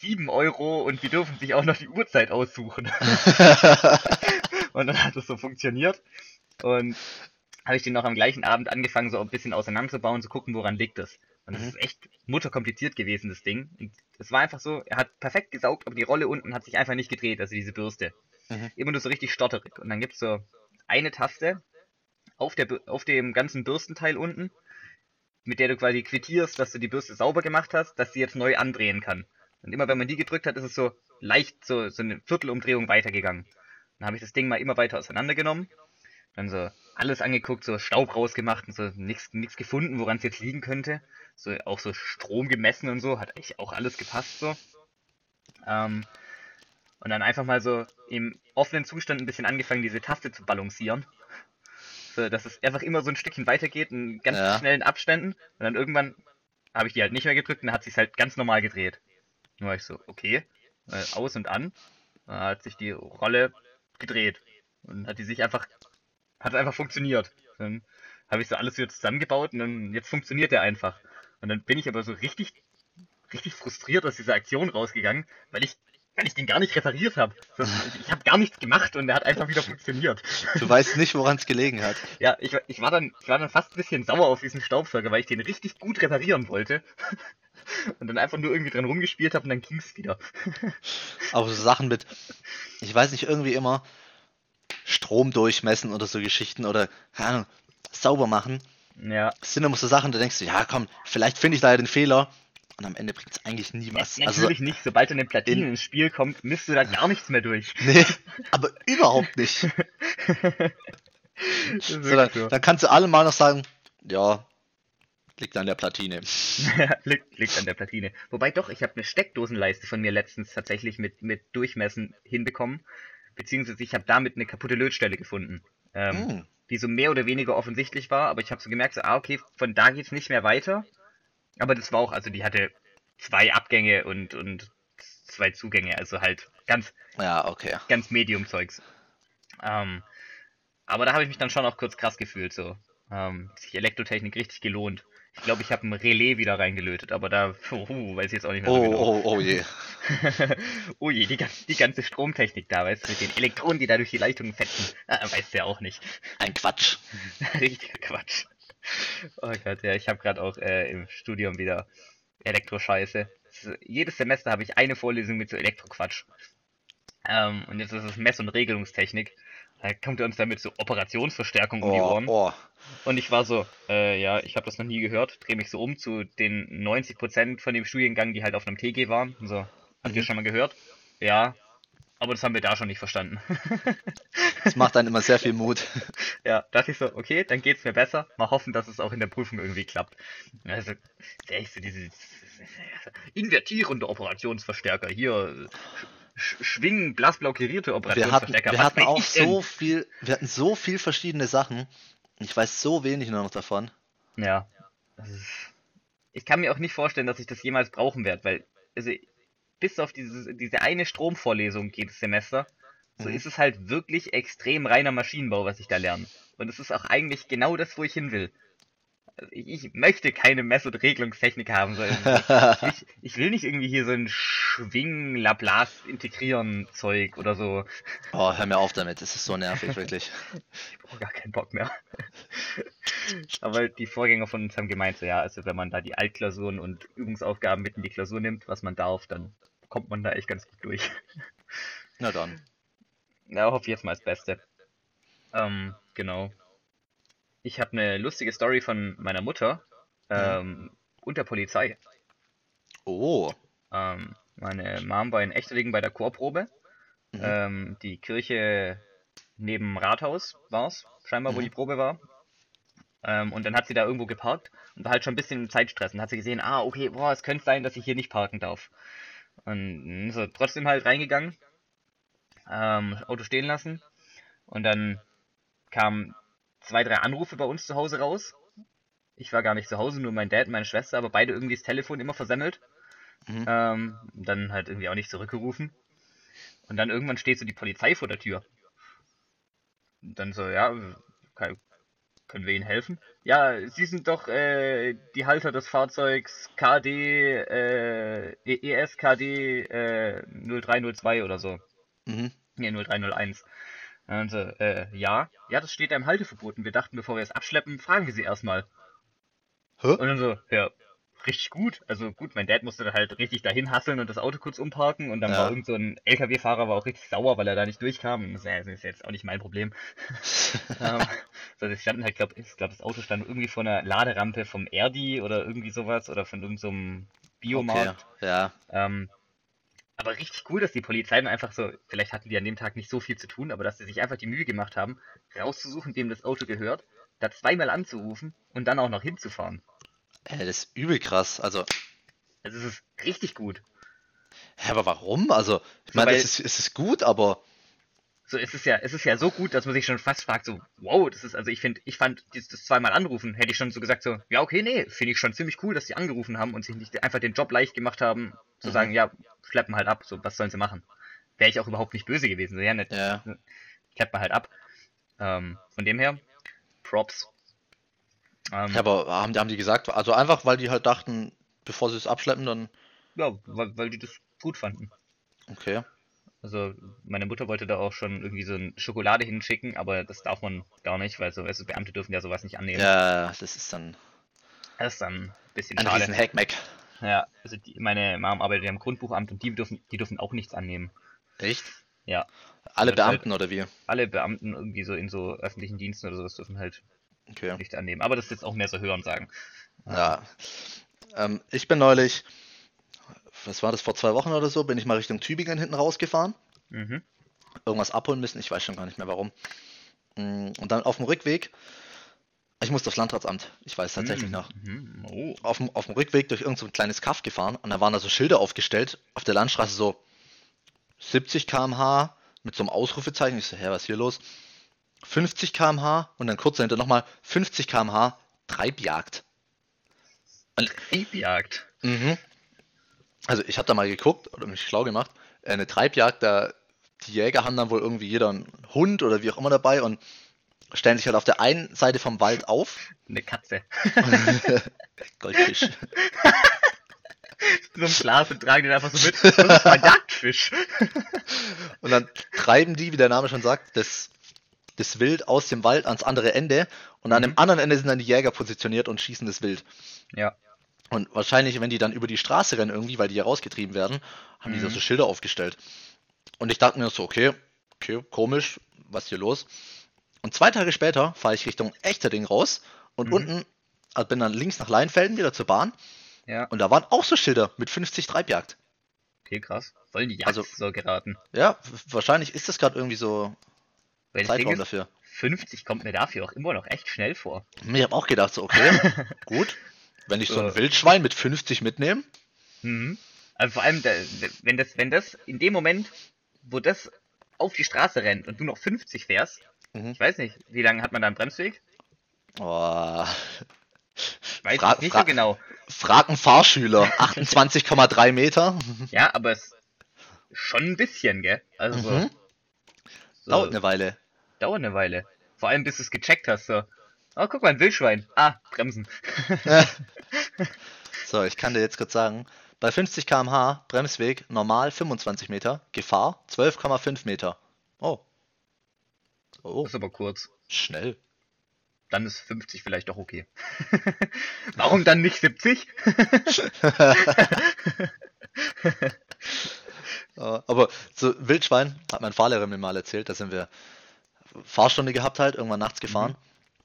Speaker 1: 7 Euro und wir dürfen sich auch noch die Uhrzeit aussuchen. Und dann hat es so funktioniert. Und habe ich den noch am gleichen Abend angefangen, so ein bisschen auseinanderzubauen, zu gucken, woran liegt es. Und das
Speaker 2: Mhm.
Speaker 1: ist echt mutterkompliziert gewesen, das Ding. Und es war einfach so, er hat perfekt gesaugt, aber die Rolle unten hat sich einfach nicht gedreht, also diese Bürste.
Speaker 2: Mhm.
Speaker 1: Immer nur so richtig stotterig. Und dann gibt's so eine Taste auf, der, auf dem ganzen Bürstenteil unten, mit der du quasi quittierst, dass du die Bürste sauber gemacht hast, dass sie jetzt neu andrehen kann. Und immer wenn man die gedrückt hat, ist es so leicht so, so eine Viertelumdrehung weitergegangen. Dann habe ich das Ding mal immer weiter auseinandergenommen, dann so alles angeguckt, so Staub rausgemacht und so nichts nichts gefunden, woran es jetzt liegen könnte. So auch so Strom gemessen und so, hat eigentlich auch alles gepasst so. Ähm, und dann einfach mal so im offenen Zustand ein bisschen angefangen, diese Taste zu balancieren. So, dass es einfach immer so ein Stückchen weitergeht in ganz
Speaker 2: Ja.
Speaker 1: schnellen Abständen. Und dann irgendwann habe ich die halt nicht mehr gedrückt und dann hat sich halt ganz normal gedreht. Nur war ich so, okay, äh, aus und an. Dann hat sich die Rolle gedreht. Und hat die sich einfach, hat einfach funktioniert. Dann habe ich so alles wieder zusammengebaut und dann, jetzt funktioniert der einfach. Und dann bin ich aber so richtig, richtig frustriert aus dieser Aktion rausgegangen, weil ich, weil ich den gar nicht repariert habe. Ich habe gar nichts gemacht und der hat einfach wieder funktioniert.
Speaker 2: Du weißt nicht, woran es gelegen hat.
Speaker 1: Ja, ich, war- ich war dann, ich war dann fast ein bisschen sauer auf diesen Staubsauger, weil ich den richtig gut reparieren wollte. Und dann einfach nur irgendwie dran rumgespielt habe und dann ging's wieder.
Speaker 2: Aber so Sachen mit, ich weiß nicht, irgendwie immer Strom durchmessen oder so Geschichten oder, keine Ahnung, sauber machen.
Speaker 1: Ja,
Speaker 2: Das sind immer so Sachen, da denkst du, ja komm, vielleicht finde ich da ja den Fehler. Und am Ende bringt es eigentlich nie was. Also,
Speaker 1: natürlich nicht. Sobald eine Platine
Speaker 2: in-
Speaker 1: ins Spiel kommt, misst du da gar nichts mehr durch.
Speaker 2: nee, aber überhaupt nicht. So, dann,
Speaker 1: so.
Speaker 2: dann kannst du alle mal noch sagen, ja, liegt an der Platine.
Speaker 1: liegt, liegt an der Platine. Wobei doch, ich habe eine Steckdosenleiste von mir letztens tatsächlich mit, mit Durchmessen hinbekommen. Beziehungsweise ich habe damit eine kaputte Lötstelle gefunden. Ähm,
Speaker 2: Hm.
Speaker 1: die so mehr oder weniger offensichtlich war, aber ich habe so gemerkt, so, ah, okay, von da geht's nicht mehr weiter. Aber das war auch, also die hatte zwei Abgänge und, und zwei Zugänge, also halt ganz,
Speaker 2: Ja, okay.
Speaker 1: ganz Medium-Zeugs. Ähm, aber da habe ich mich dann schon auch kurz krass gefühlt, so. Ähm, sich Elektrotechnik richtig gelohnt. Ich glaube, ich habe ein Relais wieder reingelötet, aber da, puh, weiß ich jetzt auch nicht mehr so
Speaker 2: Oh,
Speaker 1: genau.
Speaker 2: oh, oh je.
Speaker 1: oh je, die, die ganze Stromtechnik da, weißt du, mit den Elektronen, die da durch die Leitungen fetzen. Ah, weißt du ja auch nicht.
Speaker 2: Ein Quatsch.
Speaker 1: Richtiger Quatsch. Oh Gott, ja, ich habe gerade auch äh, im Studium wieder Elektroscheiße. Ist- Jedes Semester habe ich eine Vorlesung mit so Elektroquatsch. Ähm, und jetzt ist es Mess- und Regelungstechnik. Da kommt er uns damit so Operationsverstärkung um die
Speaker 2: Oh,
Speaker 1: Ohren.
Speaker 2: oh.
Speaker 1: Und ich war so, äh, ja, ich habe das noch nie gehört. Dreh mich so um zu den 90% von dem Studiengang, die halt auf einem TG waren. Und So, habt ihr
Speaker 2: Mhm.
Speaker 1: schon mal gehört? Ja. Aber das haben wir da schon nicht verstanden.
Speaker 2: Das macht dann immer sehr viel Mut.
Speaker 1: Ja, dachte ich so, okay, dann geht's mir besser. Mal hoffen, dass es auch in der Prüfung irgendwie klappt. Also, der ist so diese invertierende Operationsverstärker hier. Sch schwingen blassblau karierte
Speaker 2: Wir hatten,
Speaker 1: Operationsverstärker.
Speaker 2: wir hatten auch so viel, wir hatten so viel verschiedene Sachen. Ich weiß so wenig nur noch davon.
Speaker 1: Ja. Ist, ich kann mir auch nicht vorstellen, dass ich das jemals brauchen werde, weil, also, bis auf diese, diese eine Stromvorlesung jedes Semester, so
Speaker 2: Mhm.
Speaker 1: ist es halt wirklich extrem reiner Maschinenbau, was ich da lerne. Und es ist auch eigentlich genau das, wo ich hin will. Also ich, ich möchte keine Mess- und Regelungstechnik haben, sondern ich, ich will nicht irgendwie hier so ein Schwingen-Laplace-Integrieren-Zeug oder so.
Speaker 2: Oh, hör mir auf damit, das ist so nervig, wirklich.
Speaker 1: Ich brauche gar keinen Bock mehr. Aber die Vorgänger von uns haben gemeint, so ja, also wenn man da die Altklausuren und Übungsaufgaben mit in die Klausur nimmt, was man darf, dann kommt man da echt ganz gut durch.
Speaker 2: Na dann.
Speaker 1: Ja, hoffe jetzt mal das Beste. Ähm, genau. Ich habe eine lustige Story von meiner Mutter ähm, und der Polizei.
Speaker 2: Oh.
Speaker 1: Ähm, meine Mom war in Echterdingen bei der Chorprobe.
Speaker 2: Mhm.
Speaker 1: Ähm, die Kirche neben Rathaus war's, scheinbar, wo
Speaker 2: Mhm.
Speaker 1: die Probe war. Ähm, und dann hat sie da irgendwo geparkt und war halt schon ein bisschen im Zeitstress. Und hat sie gesehen, ah, okay, boah, es könnte sein, dass ich hier nicht parken darf. Und ist er trotzdem halt reingegangen, ähm, Auto stehen lassen. Und dann kamen zwei, drei Anrufe bei uns zu Hause raus. Ich war gar nicht zu Hause, nur mein Dad und meine Schwester, aber beide irgendwie das Telefon immer versemmelt.
Speaker 2: Mhm.
Speaker 1: Ähm, dann halt irgendwie auch nicht zurückgerufen. Und dann irgendwann steht so die Polizei vor der Tür. Und dann so, ja, kann, können wir Ihnen helfen? Ja, Sie sind doch äh, die Halter des Fahrzeugs KD, äh, ESKD äh, 0302 oder so.
Speaker 2: Mhm.
Speaker 1: Nee, 0301. Und so, äh, ja, ja, das steht da im Halteverbot. Und wir dachten, bevor wir es abschleppen, fragen wir sie erstmal.
Speaker 2: Hä?
Speaker 1: Und dann so, ja, richtig gut. Also gut, mein Dad musste da halt richtig dahin hasseln und das Auto kurz umparken und dann
Speaker 2: Ja.
Speaker 1: war irgend so ein LKW-Fahrer war auch richtig sauer, weil er da nicht durchkam. Und das ja, das ist jetzt auch nicht mein Problem. ähm, so, das standen halt, glaub, ich glaube, das Auto stand irgendwie vor einer Laderampe vom Erdi oder irgendwie sowas oder von irgendeinem so einem Biomarkt.
Speaker 2: Okay. Ja.
Speaker 1: Ähm, aber richtig cool, dass die Polizei dann einfach so, vielleicht hatten die an dem Tag nicht so viel zu tun, aber dass sie sich einfach die Mühe gemacht haben, rauszusuchen, wem das Auto gehört, da zweimal anzurufen und dann auch noch hinzufahren.
Speaker 2: Ey, das ist übel krass. Also,
Speaker 1: Also es ist richtig gut.
Speaker 2: hä, aber warum? Also, ich
Speaker 1: So,
Speaker 2: meine, es ist, es ist gut, aber
Speaker 1: So, es ist ja, es ist ja so gut, dass man sich schon fast fragt, so, wow, das ist, also ich finde, ich fand dieses das zweimal anrufen, hätte ich schon so gesagt, so, ja, okay, nee, finde ich schon ziemlich cool, dass die angerufen haben und sich nicht einfach den Job leicht gemacht haben, zu
Speaker 2: Mhm.
Speaker 1: sagen, ja, schleppen halt ab, so, was sollen sie machen? Wäre ich auch überhaupt nicht böse gewesen, so, ja, nicht,
Speaker 2: ja.
Speaker 1: schleppt man halt ab. Ähm, von dem her, Props. Ähm,
Speaker 2: Ja, aber haben, die- haben die gesagt, also einfach, weil die halt dachten, bevor sie es abschleppen, dann.
Speaker 1: ja, weil, weil die das gut fanden.
Speaker 2: Okay.
Speaker 1: Also, meine Mutter wollte da auch schon irgendwie so eine Schokolade hinschicken, aber das darf man gar nicht, weil so, also Beamte dürfen ja sowas nicht annehmen.
Speaker 2: Ja, das ist dann
Speaker 1: Das ist dann ein bisschen
Speaker 2: ein
Speaker 1: schade.
Speaker 2: riesen Hackmack.
Speaker 1: Ja, also die, meine Mom arbeitet ja im Grundbuchamt und die dürfen, die dürfen auch nichts annehmen.
Speaker 2: Echt?
Speaker 1: Ja.
Speaker 2: Alle
Speaker 1: Das ist halt-
Speaker 2: Beamten oder wie?
Speaker 1: Alle Beamten irgendwie so in so öffentlichen Diensten oder sowas dürfen halt
Speaker 2: Okay.
Speaker 1: nichts annehmen. Aber das ist jetzt auch mehr so Hören sagen.
Speaker 2: Ja. Ähm, ich bin neulich, was war das, vor zwei Wochen oder so, bin ich mal Richtung Tübingen hinten rausgefahren.
Speaker 1: Mhm.
Speaker 2: Irgendwas abholen müssen, ich weiß schon gar nicht mehr warum. Mm, Und dann auf dem Rückweg, ich musste aufs Landratsamt, ich weiß tatsächlich noch.
Speaker 1: Mhm. Oh.
Speaker 2: Auf dem, auf dem Rückweg durch irgendein so ein kleines Kaff gefahren und da waren da so Schilder aufgestellt, auf der Landstraße so 70 km/h mit so einem Ausrufezeichen. Ich so, hä, was ist hier los? 50 km/h und dann kurz dahinter nochmal 50 km/h Treibjagd.
Speaker 1: Triebjagd.
Speaker 2: Mhm. Also ich habe da mal geguckt oder mich schlau gemacht. Eine Treibjagd, da die Jäger haben dann wohl irgendwie jeder einen Hund oder wie auch immer dabei und stellen sich halt auf der einen Seite vom Wald auf.
Speaker 1: Eine Katze.
Speaker 2: Goldfisch.
Speaker 1: So ein Glas und tragen den einfach so mit. Das ist ein Jagdfisch.
Speaker 2: Und dann treiben die, wie der Name schon sagt, das, das Wild aus dem Wald ans andere Ende. Und an dem
Speaker 1: Mhm.
Speaker 2: anderen Ende sind dann die Jäger positioniert und schießen das Wild.
Speaker 1: Ja.
Speaker 2: Und wahrscheinlich, wenn die dann über die Straße rennen irgendwie, weil die ja rausgetrieben werden, haben die da
Speaker 1: Mhm.
Speaker 2: so Schilder aufgestellt. Und ich dachte mir so, okay, okay, komisch, was hier los? Und zwei Tage später fahre ich Richtung Echterding raus und
Speaker 1: Mhm.
Speaker 2: unten, also bin dann links nach Leinfelden wieder zur Bahn
Speaker 1: Ja.
Speaker 2: und da waren auch so Schilder mit 50 Treibjagd.
Speaker 1: Okay, krass. Voll in die Jagd
Speaker 2: Also-
Speaker 1: so geraten.
Speaker 2: Ja, wahrscheinlich ist das gerade irgendwie so
Speaker 1: Weil
Speaker 2: Zeitraum
Speaker 1: ist,
Speaker 2: dafür.
Speaker 1: 50 kommt mir dafür auch immer noch echt schnell vor.
Speaker 2: Ich habe auch gedacht, so, okay, gut. Wenn ich so ein. Wildschwein mit 50 mitnehme,
Speaker 1: Mhm. Also vor allem, wenn das, wenn das in dem Moment, wo das auf die Straße rennt und du noch 50 fährst,
Speaker 2: Mhm.
Speaker 1: ich weiß nicht, wie lange hat man da einen Bremsweg?
Speaker 2: oh,
Speaker 1: Ich weiß
Speaker 2: Fra-
Speaker 1: es nicht
Speaker 2: fra-
Speaker 1: so genau.
Speaker 2: frag einen Fahrschüler, 28,3 Meter.
Speaker 1: Ja, aber es schon ein bisschen, gell? Also so,
Speaker 2: Mhm.
Speaker 1: so
Speaker 2: Dauert eine Weile.
Speaker 1: dauert eine Weile. Vor allem, bis du es gecheckt hast, so. Oh, guck mal, ein Wildschwein. Ah, bremsen.
Speaker 2: So, ich kann dir jetzt kurz sagen, bei 50 km/h Bremsweg normal 25 Meter, Gefahr 12,5 Meter. Oh. Oh,
Speaker 1: Das ist aber kurz.
Speaker 2: schnell.
Speaker 1: Dann ist 50 vielleicht doch okay. Warum dann nicht 70?
Speaker 2: Äh, Aber so Wildschwein, hat mein Fahrlehrer mir mal erzählt, da sind wir Fahrstunde gehabt halt, irgendwann nachts gefahren.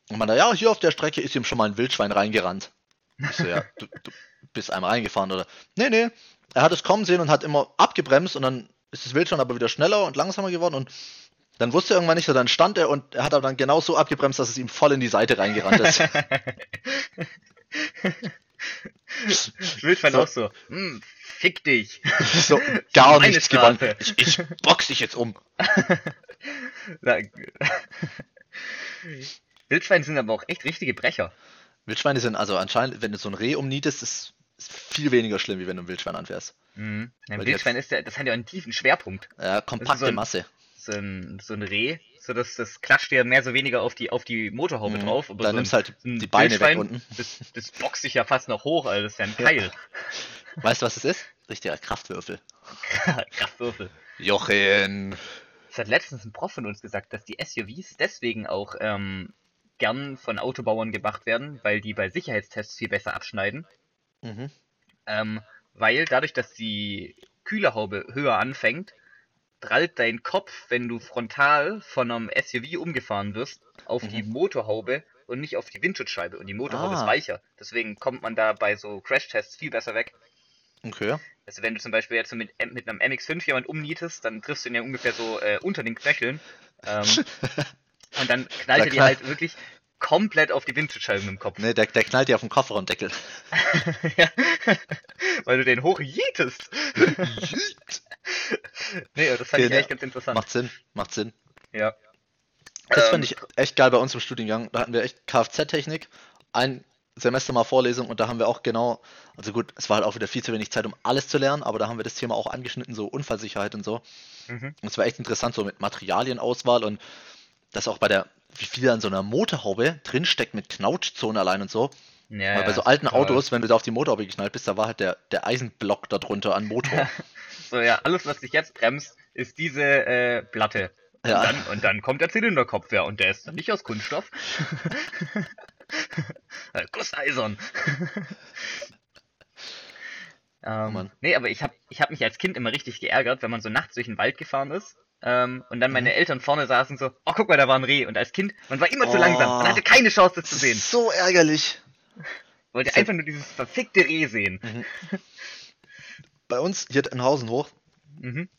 Speaker 2: Und man da, ja, hier auf der Strecke ist ihm schon mal ein Wildschwein reingerannt. Ich so, ja, du, du bist einem reingefahren, oder? Nee, nee. Er hat es kommen sehen und hat immer abgebremst und dann ist das Wildschwein aber wieder schneller und langsamer geworden und dann wusste er irgendwann nicht, so dann stand er und er hat aber dann genau so abgebremst, dass es ihm voll in die Seite reingerannt ist.
Speaker 1: Wildschwein
Speaker 2: So.
Speaker 1: auch so. Hm, fick dich.
Speaker 2: so, gar nichts
Speaker 1: Straße.
Speaker 2: gewonnen. Ich, ich box dich jetzt um.
Speaker 1: Wildschweine sind aber auch echt richtige Brecher.
Speaker 2: Wildschweine sind also anscheinend, wenn du so ein Reh umnietest, ist, ist viel weniger schlimm, wie wenn du ein Wildschwein anfährst.
Speaker 1: Mhm. Ein Wildschwein ist ja, das hat ja einen tiefen Schwerpunkt.
Speaker 2: Ja, kompakte
Speaker 1: so ein-
Speaker 2: Masse.
Speaker 1: So ein, so ein Reh, so dass das klatscht ja mehr so weniger auf die, auf die Motorhaube
Speaker 2: Mhm.
Speaker 1: drauf. Aber
Speaker 2: Da
Speaker 1: so
Speaker 2: nimmst halt die Beine weg unten.
Speaker 1: Das, das boxt sich ja fast noch hoch, also das ist ja ein Keil.
Speaker 2: Weißt du, was es ist? Richtiger Kraftwürfel.
Speaker 1: Kraftwürfel.
Speaker 2: Jochen.
Speaker 1: Das hat letztens ein Prof von uns gesagt, dass die SUVs deswegen auch ähm, gern von Autobauern gemacht werden, weil die bei Sicherheitstests viel besser abschneiden.
Speaker 2: Mhm.
Speaker 1: Ähm, weil dadurch, dass die Kühlerhaube höher anfängt, prallt dein Kopf, wenn du frontal von einem SUV umgefahren wirst, auf die
Speaker 2: Mhm.
Speaker 1: Motorhaube und nicht auf die Windschutzscheibe. Und die Motorhaube
Speaker 2: Ah.
Speaker 1: ist weicher. Deswegen kommt man da bei so Crashtests viel besser weg.
Speaker 2: Okay.
Speaker 1: Also wenn du zum Beispiel jetzt mit, mit einem MX5 jemand umnietest, dann triffst du ihn ja ungefähr so äh, unter den Knöcheln. Ähm, und dann knallt er
Speaker 2: knall-
Speaker 1: halt wirklich komplett auf die Windschutzscheibe mit dem Kopf.
Speaker 2: Nee, der, der knallt dir auf den Kofferraumdeckel.
Speaker 1: ja. Weil du den hochjietest. nee, aber das fand
Speaker 2: Okay,
Speaker 1: ich echt ganz interessant.
Speaker 2: Macht Sinn, macht Sinn.
Speaker 1: Ja.
Speaker 2: Das
Speaker 1: Ähm,
Speaker 2: fand ich echt geil bei uns im Studiengang. Da hatten wir echt Kfz-Technik, ein Semester mal Vorlesung und da haben wir auch genau, also gut, es war halt auch wieder viel zu wenig Zeit, um alles zu lernen, aber da haben wir das Thema auch angeschnitten, so Unfallsicherheit und so.
Speaker 1: Mhm.
Speaker 2: Und es war echt interessant, so mit Materialienauswahl und das auch bei der, wie viel an so einer Motorhaube drinsteckt mit Knautschzone allein und so.
Speaker 1: Ja,
Speaker 2: Weil bei so alten
Speaker 1: total.
Speaker 2: Autos, wenn du da auf die Motorhaube geknallt bist, da war halt der, der Eisenblock darunter an Motor.
Speaker 1: So, ja, alles, was dich jetzt bremst, ist diese äh, Platte. Und,
Speaker 2: Ja.
Speaker 1: dann, und dann kommt der Zylinderkopf, ja, und der ist dann nicht aus Kunststoff. Äh, Gusseisern. ähm,
Speaker 2: Mann.
Speaker 1: nee, aber ich habe ich hab mich als Kind immer richtig geärgert, wenn man so nachts durch den Wald gefahren ist. Ähm, und dann meine
Speaker 2: Mhm.
Speaker 1: Eltern vorne saßen so, oh guck mal, da war ein Reh. Und als Kind, man war immer zu
Speaker 2: Oh.
Speaker 1: langsam. Man hatte keine Chance, das zu sehen.
Speaker 2: so ärgerlich.
Speaker 1: Wollte einfach nur dieses verfickte Reh sehen.
Speaker 2: Bei uns hier Dettenhausen hoch
Speaker 1: Mhm.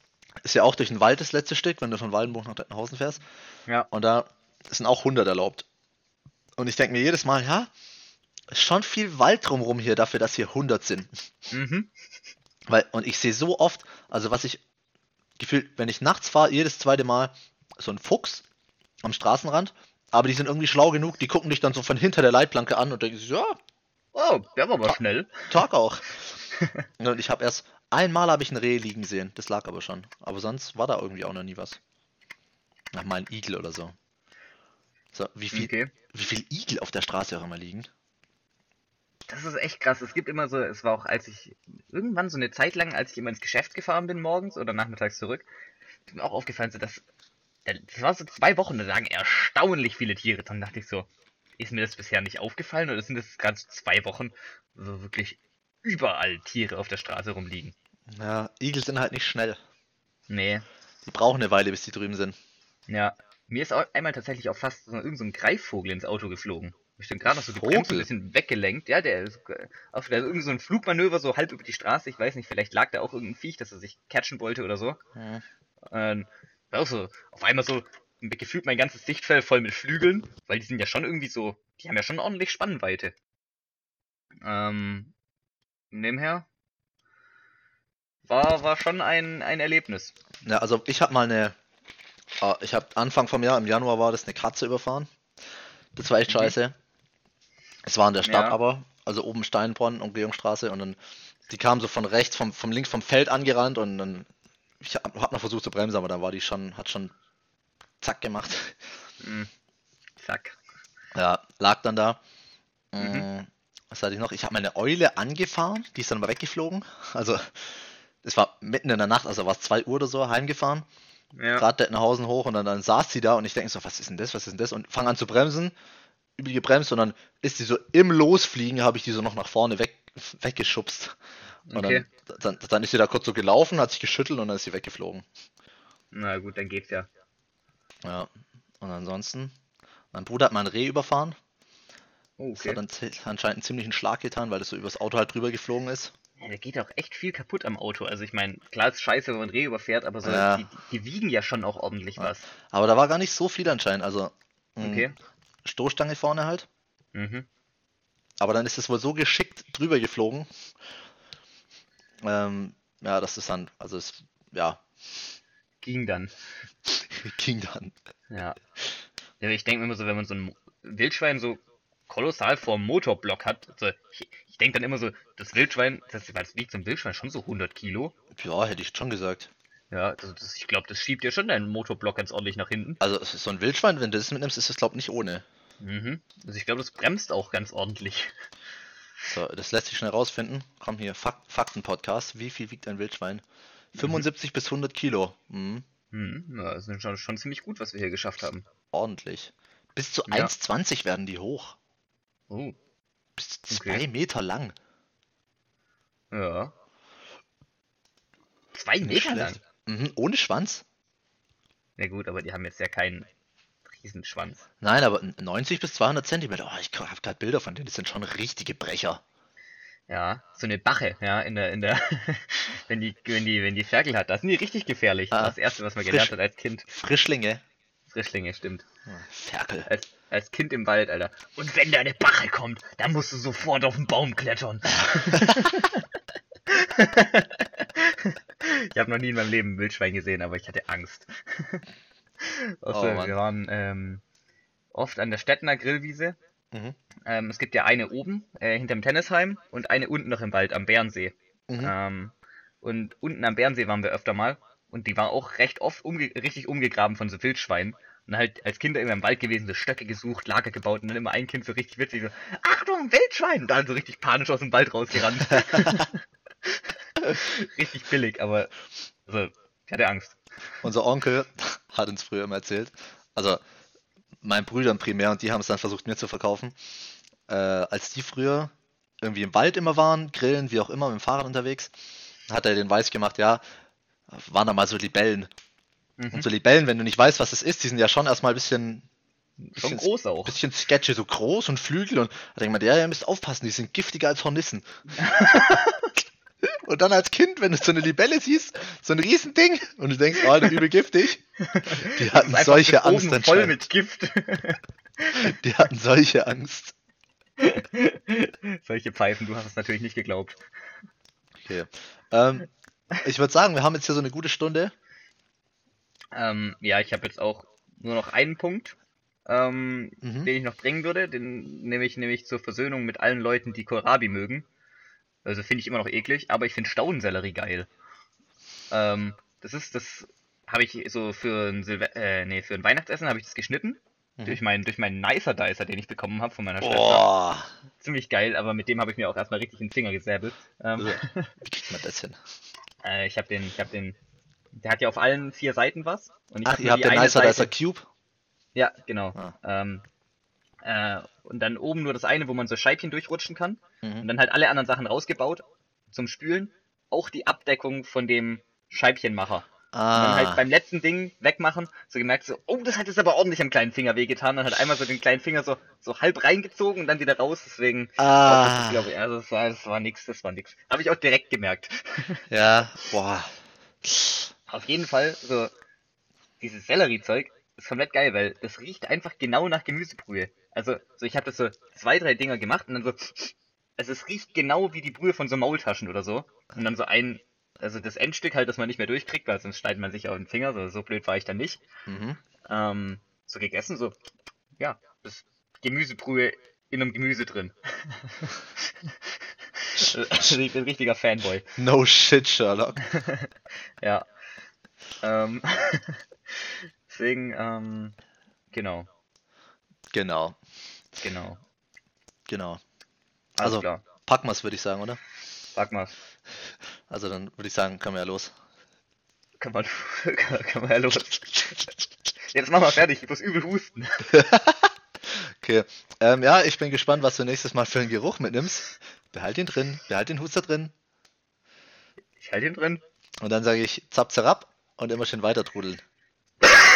Speaker 2: ist ja auch durch den Wald das letzte Stück, wenn du von Waldenburg nach Dettenhausen fährst.
Speaker 1: Ja.
Speaker 2: Und da sind auch 100 erlaubt. Und ich denke mir jedes Mal, ja, ist schon viel Wald drumrum hier dafür, dass hier 100 sind.
Speaker 1: Mhm.
Speaker 2: Weil, und ich sehe so oft, also was ich gefühlt, wenn ich nachts fahre, jedes zweite Mal so ein Fuchs am Straßenrand, aber die sind irgendwie schlau genug, die gucken dich dann so von hinter der Leitplanke an und denken, sich, ja,
Speaker 1: Oh, der war aber schnell.
Speaker 2: Tag auch. und ich habe erst einmal habe ich ein Reh liegen sehen, das lag aber schon. Aber sonst war da irgendwie auch noch nie was. Ach, mal ein Igel oder so. So, wie viel,
Speaker 1: Okay.
Speaker 2: wie viel Igel auf der Straße auch immer liegen?
Speaker 1: Das ist echt krass. Es gibt immer so, es war auch, als ich irgendwann so eine Zeit lang, als ich immer ins Geschäft gefahren bin morgens oder nachmittags zurück, ist mir auch aufgefallen, so dass das war so zwei Wochen, da lagen erstaunlich viele Tiere. Dann dachte ich so, ist mir das bisher nicht aufgefallen oder sind das gerade so zwei Wochen, wo wirklich überall Tiere auf der Straße rumliegen?
Speaker 2: Ja, Igel sind halt nicht schnell.
Speaker 1: Nee.
Speaker 2: Die brauchen eine Weile, bis die drüben sind.
Speaker 1: Ja. Mir ist einmal tatsächlich auch fast so, irgend so ein Greifvogel ins Auto geflogen. Ich bin gerade noch so gebremst, so
Speaker 2: Vogel?
Speaker 1: ein bisschen weggelenkt. Ja, der ist äh, auf der irgendwie so ein Flugmanöver so halb über die Straße. Ich weiß nicht, vielleicht lag da auch irgendein Viech, dass er sich catchen wollte oder so.
Speaker 2: Hm.
Speaker 1: Ähm, war auch so, auf einmal so gefühlt mein ganzes Sichtfeld voll mit Flügeln, weil die sind ja schon irgendwie so, die haben ja schon ordentlich Spannweite. Ähm, nebenher war, war schon ein, ein Erlebnis.
Speaker 2: Ja, also ich habe mal eine, äh, ich habe Anfang vom Jahr, im Januar war das eine Katze überfahren. Das war echt
Speaker 1: Mhm.
Speaker 2: scheiße. Es war in der Stadt
Speaker 1: Ja.
Speaker 2: aber, also oben Steinbronn, Umgehungsstraße und dann, die kam so von rechts, vom, vom links vom Feld angerannt und dann, ich hab, hab noch versucht zu bremsen, aber dann war die schon, hat schon zack gemacht.
Speaker 1: Hm. Zack.
Speaker 2: Ja, lag dann da.
Speaker 1: Mhm.
Speaker 2: Mm, Was hatte ich noch? Ich habe meine Eule angefahren, die ist dann aber weggeflogen. Also, es war mitten in der Nacht, also war es 2 Uhr oder so, heimgefahren.
Speaker 1: Ja.
Speaker 2: Gerade Dettenhausen hoch und dann, dann saß sie da und ich denke so, was ist denn das, was ist denn das? Und fange an zu bremsen, übel gebremst dann ist sie so im Losfliegen, habe ich die so noch nach vorne weg, weggeschubst. Und
Speaker 1: Okay.
Speaker 2: dann, dann, dann ist sie da kurz so gelaufen, hat sich geschüttelt und dann ist sie weggeflogen.
Speaker 1: Na gut, dann geht's ja.
Speaker 2: Ja. Und ansonsten, mein Bruder hat mal ein Reh überfahren.
Speaker 1: Oh,
Speaker 2: Das
Speaker 1: okay.
Speaker 2: hat dann zi- anscheinend einen ziemlichen Schlag getan, weil das so übers Auto halt drüber geflogen ist.
Speaker 1: Ja, da geht auch echt viel kaputt am Auto. Also ich meine, klar ist scheiße, wenn man Reh überfährt, aber so,
Speaker 2: Ja.
Speaker 1: die, die wiegen ja schon auch ordentlich
Speaker 2: Ja.
Speaker 1: was.
Speaker 2: Aber da war gar nicht so viel anscheinend. Also, mh,
Speaker 1: Okay.
Speaker 2: Stoßstange vorne halt.
Speaker 1: Mhm.
Speaker 2: Aber dann ist es wohl so geschickt drüber geflogen. Ähm, ja, das ist dann, also es, ja,
Speaker 1: Ging dann.
Speaker 2: ging dann.
Speaker 1: Ja. ja ich denke mir immer so, wenn man so ein Wildschwein so kolossal vorm Motorblock hat, also ich, ich denke dann immer so, das Wildschwein, das, das wiegt so ein Wildschwein schon so 100 Kilo.
Speaker 2: Ja, hätte ich schon gesagt.
Speaker 1: Ja, also das, ich glaube, das schiebt ja schon deinen Motorblock ganz ordentlich nach hinten.
Speaker 2: Also es ist so ein Wildschwein, wenn du das mitnimmst, ist das glaube ich nicht ohne.
Speaker 1: Mhm. Also ich glaube, das bremst auch ganz ordentlich.
Speaker 2: So, das lässt sich schnell rausfinden. Komm hier, Fak Fakten-Podcast. Wie viel wiegt ein Wildschwein? 75 bis 100 Kilo. Mhm.
Speaker 1: Mhm. Ja, das ist schon, schon ziemlich gut, was wir hier geschafft haben.
Speaker 2: Ordentlich. Bis zu
Speaker 1: Ja.
Speaker 2: 1,20 werden die hoch.
Speaker 1: Oh,
Speaker 2: Bis zu
Speaker 1: Okay.
Speaker 2: 2 Meter lang.
Speaker 1: ja. Zwei
Speaker 2: Nicht
Speaker 1: Meter lang.
Speaker 2: Mhm. Ohne Schwanz?
Speaker 1: Ja gut, aber die haben jetzt ja keinen Riesenschwanz.
Speaker 2: Nein, aber 90 bis 200 Zentimeter. Oh, ich habe gerade Bilder von denen. Die sind schon richtige Brecher.
Speaker 1: Ja, so eine Bache, ja, in der, in der, wenn die, wenn die, wenn die Ferkel hat, das sind die richtig gefährlich.
Speaker 2: Ah,
Speaker 1: das erste, was man
Speaker 2: frisch.
Speaker 1: gelernt hat als Kind.
Speaker 2: Frischlinge.
Speaker 1: Frischlinge, stimmt.
Speaker 2: Ferkel.
Speaker 1: Als, als Kind im Wald, Alter. Und wenn da eine Bache kommt, dann musst du sofort auf den Baum klettern. ich habe noch nie in meinem Leben ein Wildschwein gesehen, aber ich hatte Angst. also,
Speaker 2: Oh,
Speaker 1: wir waren ähm, oft an der Stettner Grillwiese.
Speaker 2: Mhm.
Speaker 1: Ähm, es gibt ja eine oben, äh, hinterm Tennisheim und eine unten noch im Wald am Bärensee.
Speaker 2: Mhm.
Speaker 1: Ähm, und unten am Bärensee waren wir öfter mal. Und die war auch recht oft umge richtig umgegraben von so Wildschweinen. Und halt als Kinder immer im Wald gewesen, so Stöcke gesucht, Lager gebaut und dann immer ein Kind so richtig witzig so, Achtung, Wildschwein! Und dann so richtig panisch aus dem Wald rausgerannt. richtig billig, aber also, ich hatte Angst.
Speaker 2: Unser Onkel hat uns früher immer erzählt, also mein Brüdern primär und die haben es dann versucht mir zu verkaufen, äh, als die früher irgendwie im Wald immer waren, grillen, wie auch immer, mit dem Fahrrad unterwegs, hat er den weiß gemacht, ja, waren da mal so Libellen.
Speaker 1: Mhm.
Speaker 2: Und so Libellen, wenn du nicht weißt, was es ist, die sind ja schon erstmal ein bisschen,
Speaker 1: Schon
Speaker 2: bisschen,
Speaker 1: groß auch.
Speaker 2: bisschen sketchy, so groß und Flügel und hat er gemeint, ja, ihr müsst aufpassen, die sind giftiger als Hornissen. und dann als Kind, wenn du so eine Libelle siehst, so ein Riesending und du denkst, oh, Alter, übel giftig. Die hatten solche Angst
Speaker 1: oben voll mit Gift.
Speaker 2: Die hatten solche Angst.
Speaker 1: Solche Pfeifen, du hast es natürlich nicht geglaubt.
Speaker 2: Okay. Ähm, ich würde sagen, wir haben jetzt hier so eine gute Stunde.
Speaker 1: Ähm, ja, ich habe jetzt auch nur noch einen Punkt, ähm,
Speaker 2: Mhm.
Speaker 1: den ich noch bringen würde. Den nehme ich nämlich zur Versöhnung mit allen Leuten, die Kohlrabi mögen. Also finde ich immer noch eklig, aber ich finde Staudensellerie geil. Ähm, das ist, das habe ich so für ein Silve äh, nee, für ein Weihnachtsessen habe ich das geschnitten.
Speaker 2: Mhm.
Speaker 1: Durch meinen, durch meinen Nicer Dicer, den ich bekommen habe von meiner Schwester.
Speaker 2: Boah.
Speaker 1: Ziemlich geil, aber mit dem habe ich mir auch erstmal richtig den Finger gesäbelt. Ähm,
Speaker 2: Wie kriegt man das hin?
Speaker 1: äh, ich habe den, ich habe den, der hat ja auf allen vier Seiten was. Und ich
Speaker 2: Ach, ihr habt den Nicer Dicer Cube?
Speaker 1: Ja, genau.
Speaker 2: Ah.
Speaker 1: Ähm, äh, und dann oben nur das eine, wo man so Scheibchen durchrutschen kann. Und
Speaker 2: Mhm.
Speaker 1: dann halt alle anderen Sachen rausgebaut zum Spülen. Auch die Abdeckung von dem Scheibchenmacher. Und dann halt
Speaker 2: Ah.
Speaker 1: beim letzten Ding wegmachen, so gemerkt so, oh, das hat jetzt aber ordentlich am kleinen Finger wehgetan. Dann hat einmal so den kleinen Finger so, so halb reingezogen und dann wieder raus, deswegen.
Speaker 2: Ah.
Speaker 1: Ich glaube, ja, das war, das war nix, das war nix. Habe ich auch direkt gemerkt.
Speaker 2: Ja, boah.
Speaker 1: Auf jeden Fall, so, dieses Selleriezeug ist komplett geil, weil das riecht einfach genau nach Gemüsebrühe. Also, so, ich habe das so zwei, drei Dinger gemacht und dann so, also es riecht genau wie die Brühe von so Maultaschen oder so. Und dann so ein, also das Endstück halt, das man nicht mehr durchkriegt, weil sonst schneidet man sich auf den Finger, so, so blöd war ich dann nicht.
Speaker 2: Mhm.
Speaker 1: Ähm, so gegessen, so, ja, das Gemüsebrühe in einem Gemüse drin. also ich bin ein richtiger Fanboy.
Speaker 2: No shit, Sherlock.
Speaker 1: Ja. Ähm, deswegen, ähm, genau,
Speaker 2: Genau,
Speaker 1: genau.
Speaker 2: genau.
Speaker 1: Alles
Speaker 2: Also-
Speaker 1: klar.
Speaker 2: Packen wir's, würde ich sagen, oder?
Speaker 1: Sag mal,
Speaker 2: Also dann würde ich sagen, können wir ja los.
Speaker 1: kann man, kann, kann man ja los. Jetzt mach mal fertig, ich muss übel husten.
Speaker 2: Okay. Ähm, ja, ich bin gespannt, was du nächstes Mal für einen Geruch mitnimmst. Behalt ihn drin, behalt den Huster drin.
Speaker 1: Ich halte ihn drin.
Speaker 2: Und dann sage ich zapp, zerab und immer schön weiter trudeln.